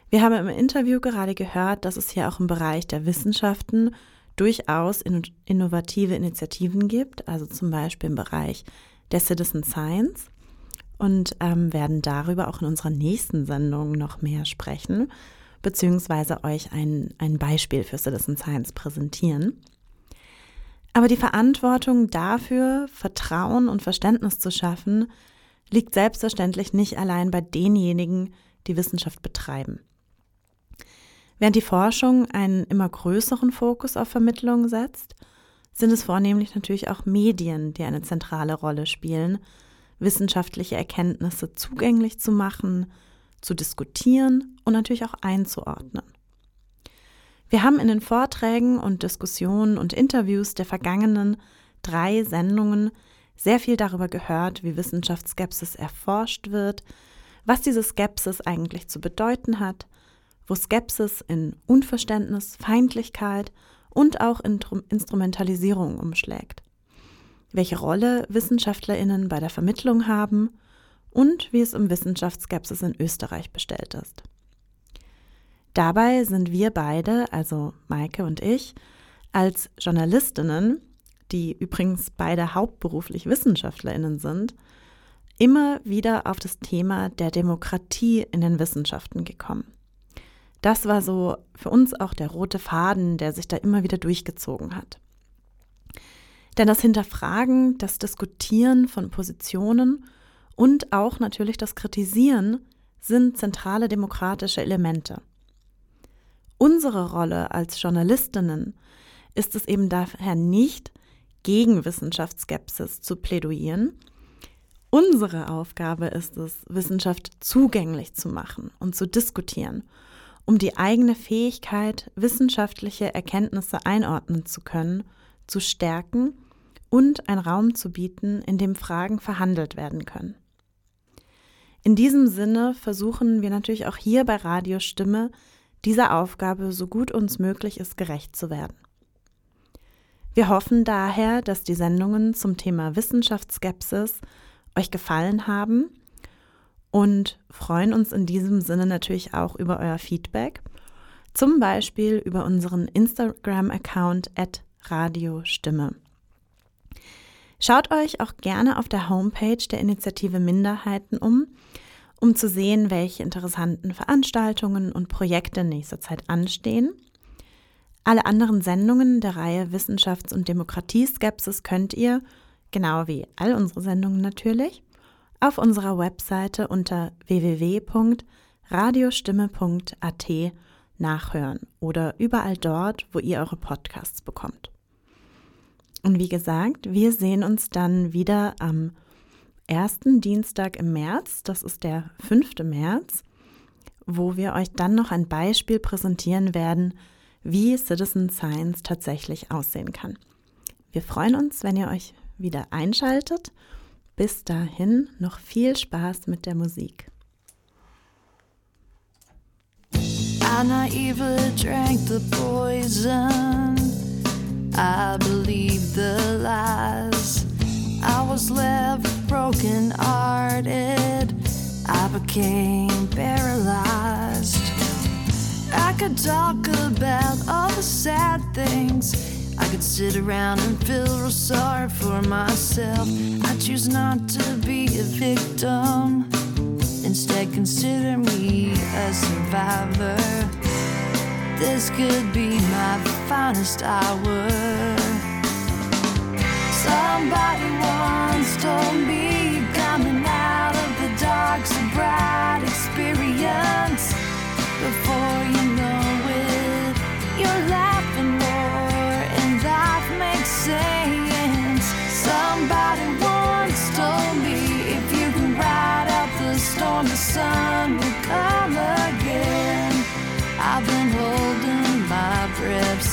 Wir haben im Interview gerade gehört, dass es hier auch im Bereich der Wissenschaften durchaus innovative Initiativen gibt, also zum Beispiel im Bereich der Citizen Science und ähm, werden darüber auch in unserer nächsten Sendung noch mehr sprechen, beziehungsweise euch ein, ein Beispiel für Citizen Science präsentieren. Aber die Verantwortung dafür, Vertrauen und Verständnis zu schaffen, liegt selbstverständlich nicht allein bei denjenigen, die Wissenschaft betreiben. Während die Forschung einen immer größeren Fokus auf Vermittlung setzt, sind es vornehmlich natürlich auch Medien, die eine zentrale Rolle spielen, wissenschaftliche Erkenntnisse zugänglich zu machen, zu diskutieren und natürlich auch einzuordnen. Wir haben in den Vorträgen und Diskussionen und Interviews der vergangenen drei Sendungen sehr viel darüber gehört, wie Wissenschaftsskepsis erforscht wird, was diese Skepsis eigentlich zu bedeuten hat, wo Skepsis in Unverständnis, Feindlichkeit und auch in Instrumentalisierung umschlägt welche Rolle Wissenschaftlerinnen bei der Vermittlung haben und wie es um Wissenschaftsskepsis in Österreich bestellt ist. Dabei sind wir beide, also Maike und ich, als Journalistinnen, die übrigens beide hauptberuflich Wissenschaftlerinnen sind, immer wieder auf das Thema der Demokratie in den Wissenschaften gekommen. Das war so für uns auch der rote Faden, der sich da immer wieder durchgezogen hat. Denn das Hinterfragen, das Diskutieren von Positionen und auch natürlich das Kritisieren sind zentrale demokratische Elemente. Unsere Rolle als Journalistinnen ist es eben daher nicht, gegen Wissenschaftsskepsis zu plädoyieren. Unsere Aufgabe ist es, Wissenschaft zugänglich zu machen und zu diskutieren, um die eigene Fähigkeit, wissenschaftliche Erkenntnisse einordnen zu können, zu stärken und einen Raum zu bieten, in dem Fragen verhandelt werden können. In diesem Sinne versuchen wir natürlich auch hier bei Radio Stimme, dieser Aufgabe so gut uns möglich ist, gerecht zu werden. Wir hoffen daher, dass die Sendungen zum Thema Wissenschaftsskepsis euch gefallen haben und freuen uns in diesem Sinne natürlich auch über euer Feedback, zum Beispiel über unseren Instagram-Account at Radio Stimme. Schaut euch auch gerne auf der Homepage der Initiative Minderheiten um, um zu sehen, welche interessanten Veranstaltungen und Projekte in nächster Zeit anstehen. Alle anderen Sendungen der Reihe Wissenschafts- und Demokratieskepsis könnt ihr, genau wie all unsere Sendungen natürlich, auf unserer Webseite unter www.radiostimme.at nachhören oder überall dort, wo ihr eure Podcasts bekommt. Und wie gesagt, wir sehen uns dann wieder am ersten Dienstag im März, das ist der 5. März, wo wir euch dann noch ein Beispiel präsentieren werden, wie Citizen Science tatsächlich aussehen kann. Wir freuen uns, wenn ihr euch wieder einschaltet. Bis dahin noch viel Spaß mit der Musik. I naively drank the poison. I believed the lies. I was left broken hearted. I became paralyzed. I could talk about all the sad things. I could sit around and feel real sorry for myself. I choose not to be a victim. Instead, consider me a survivor. this could be my finest hour. Somebody once told me coming out of the dark's a bright experience.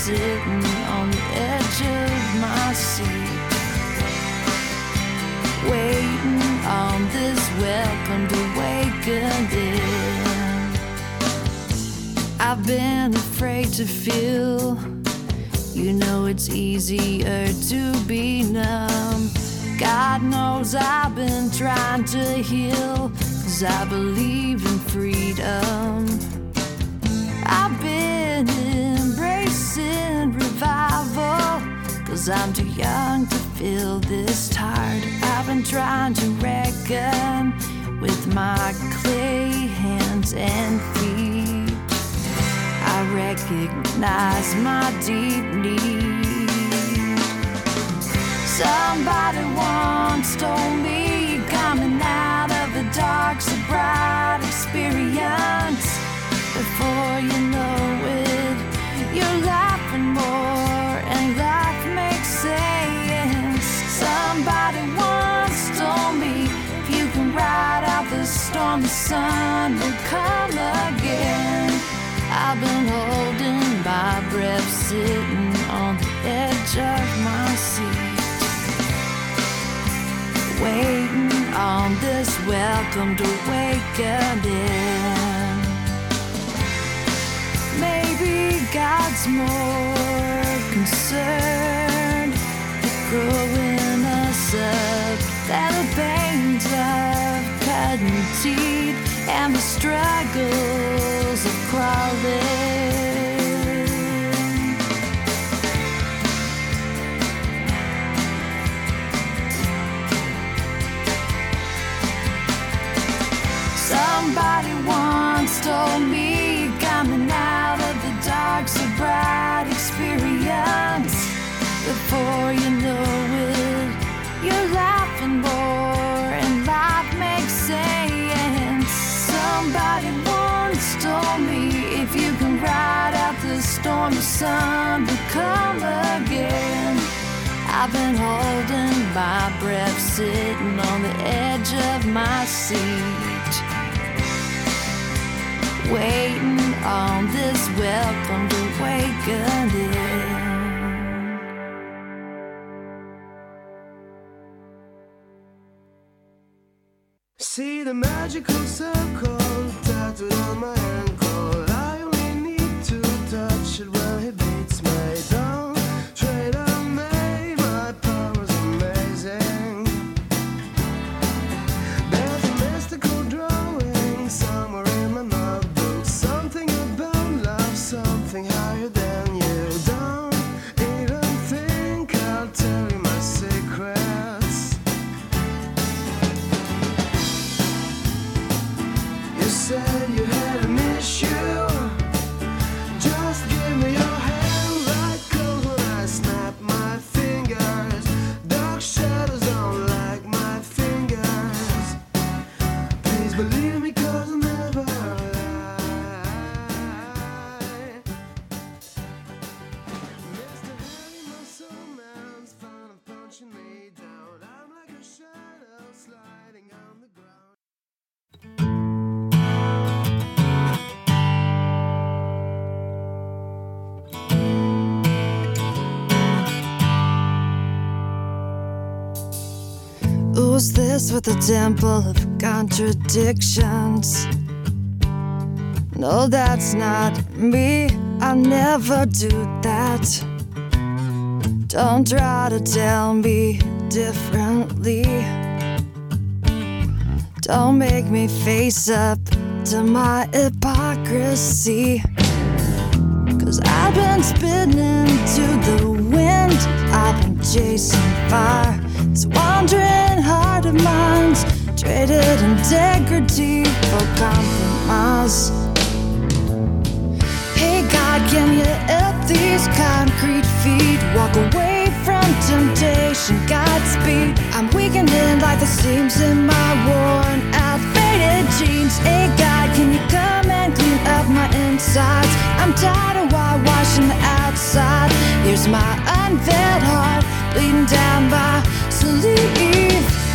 Sitting on the edge of my seat, waiting I've been afraid to feel. You know it's easier to be numb. God knows I've been trying to heal, cause I believe in freedom. I've been embracing revival, cause I'm too young to feel this tired. I've been trying to reckon with my clay hands and feet. I recognize my deep need. Somebody once told me coming out of the dark's a bright experience. Before you know it, you're laughing more, and life makes sense. Somebody once told me if you can ride out the storm, the sun will come again. I've been holding my breath, sitting on the edge of my seat, waiting on this welcome to wake again. Maybe God's more concerned with growing us up than the pains of cutting teeth and the struggles. Somebody once told me coming out of the dark's bright experience. Before you know it, you're laughing more, storm, the sun will come again. I've been holding my breath, sitting on the edge of my seat waiting on this welcome to wake again. See the magical circle tattooed on my With a temple of contradictions? No, that's not me. I never do that. Don't try to tell me differently. Don't make me face up to my hypocrisy. Cause I've been spinning to the wind. I've been chasing fire. This wandering heart of mine's traded integrity for compromise. Hey God, can you help these concrete feet walk away from temptation? Godspeed. I'm weakening like the seams in my worn out faded jeans. Hey God, can you come and clean up my insides? I'm tired of whitewashing the outside. Here's my unveiled heart bleeding down my sleeve.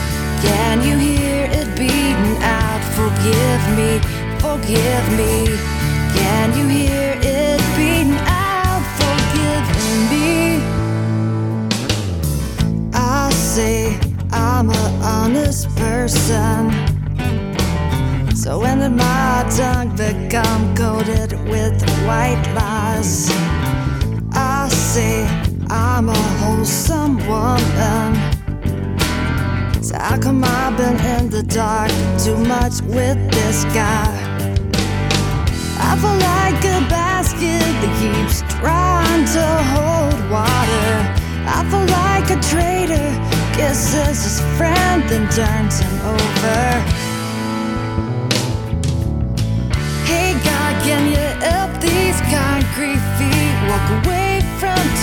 Can you hear it beating out? Forgive me, forgive me. Can you hear it beating out? Forgive me. I say I'm an honest person. So when did my tongue become coated with white lies? I say I'm a wholesome woman. So how come I've been in the dark too much with this guy? I feel like a basket that keeps trying to hold water. I feel like a traitor kisses his friend then turns him over. Hey God, can you help these concrete feet walk away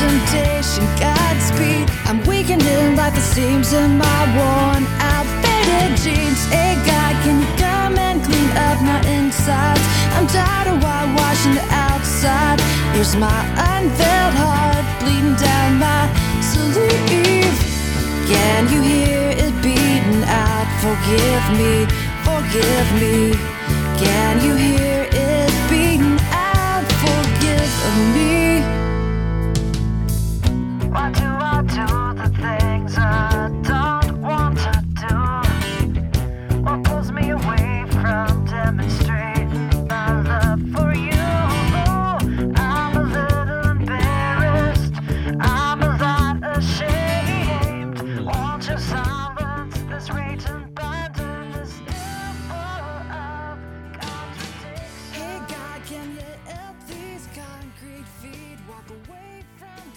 temptation? Godspeed. I'm weakening like the seams in my worn out faded jeans. Hey God, can you come and clean up my insides? I'm tired of whitewashing the outside. Here's my unveiled heart bleeding down my sleeve. Can you hear it beating out? Forgive me, forgive me. Can you hear it beating out? Forgive me.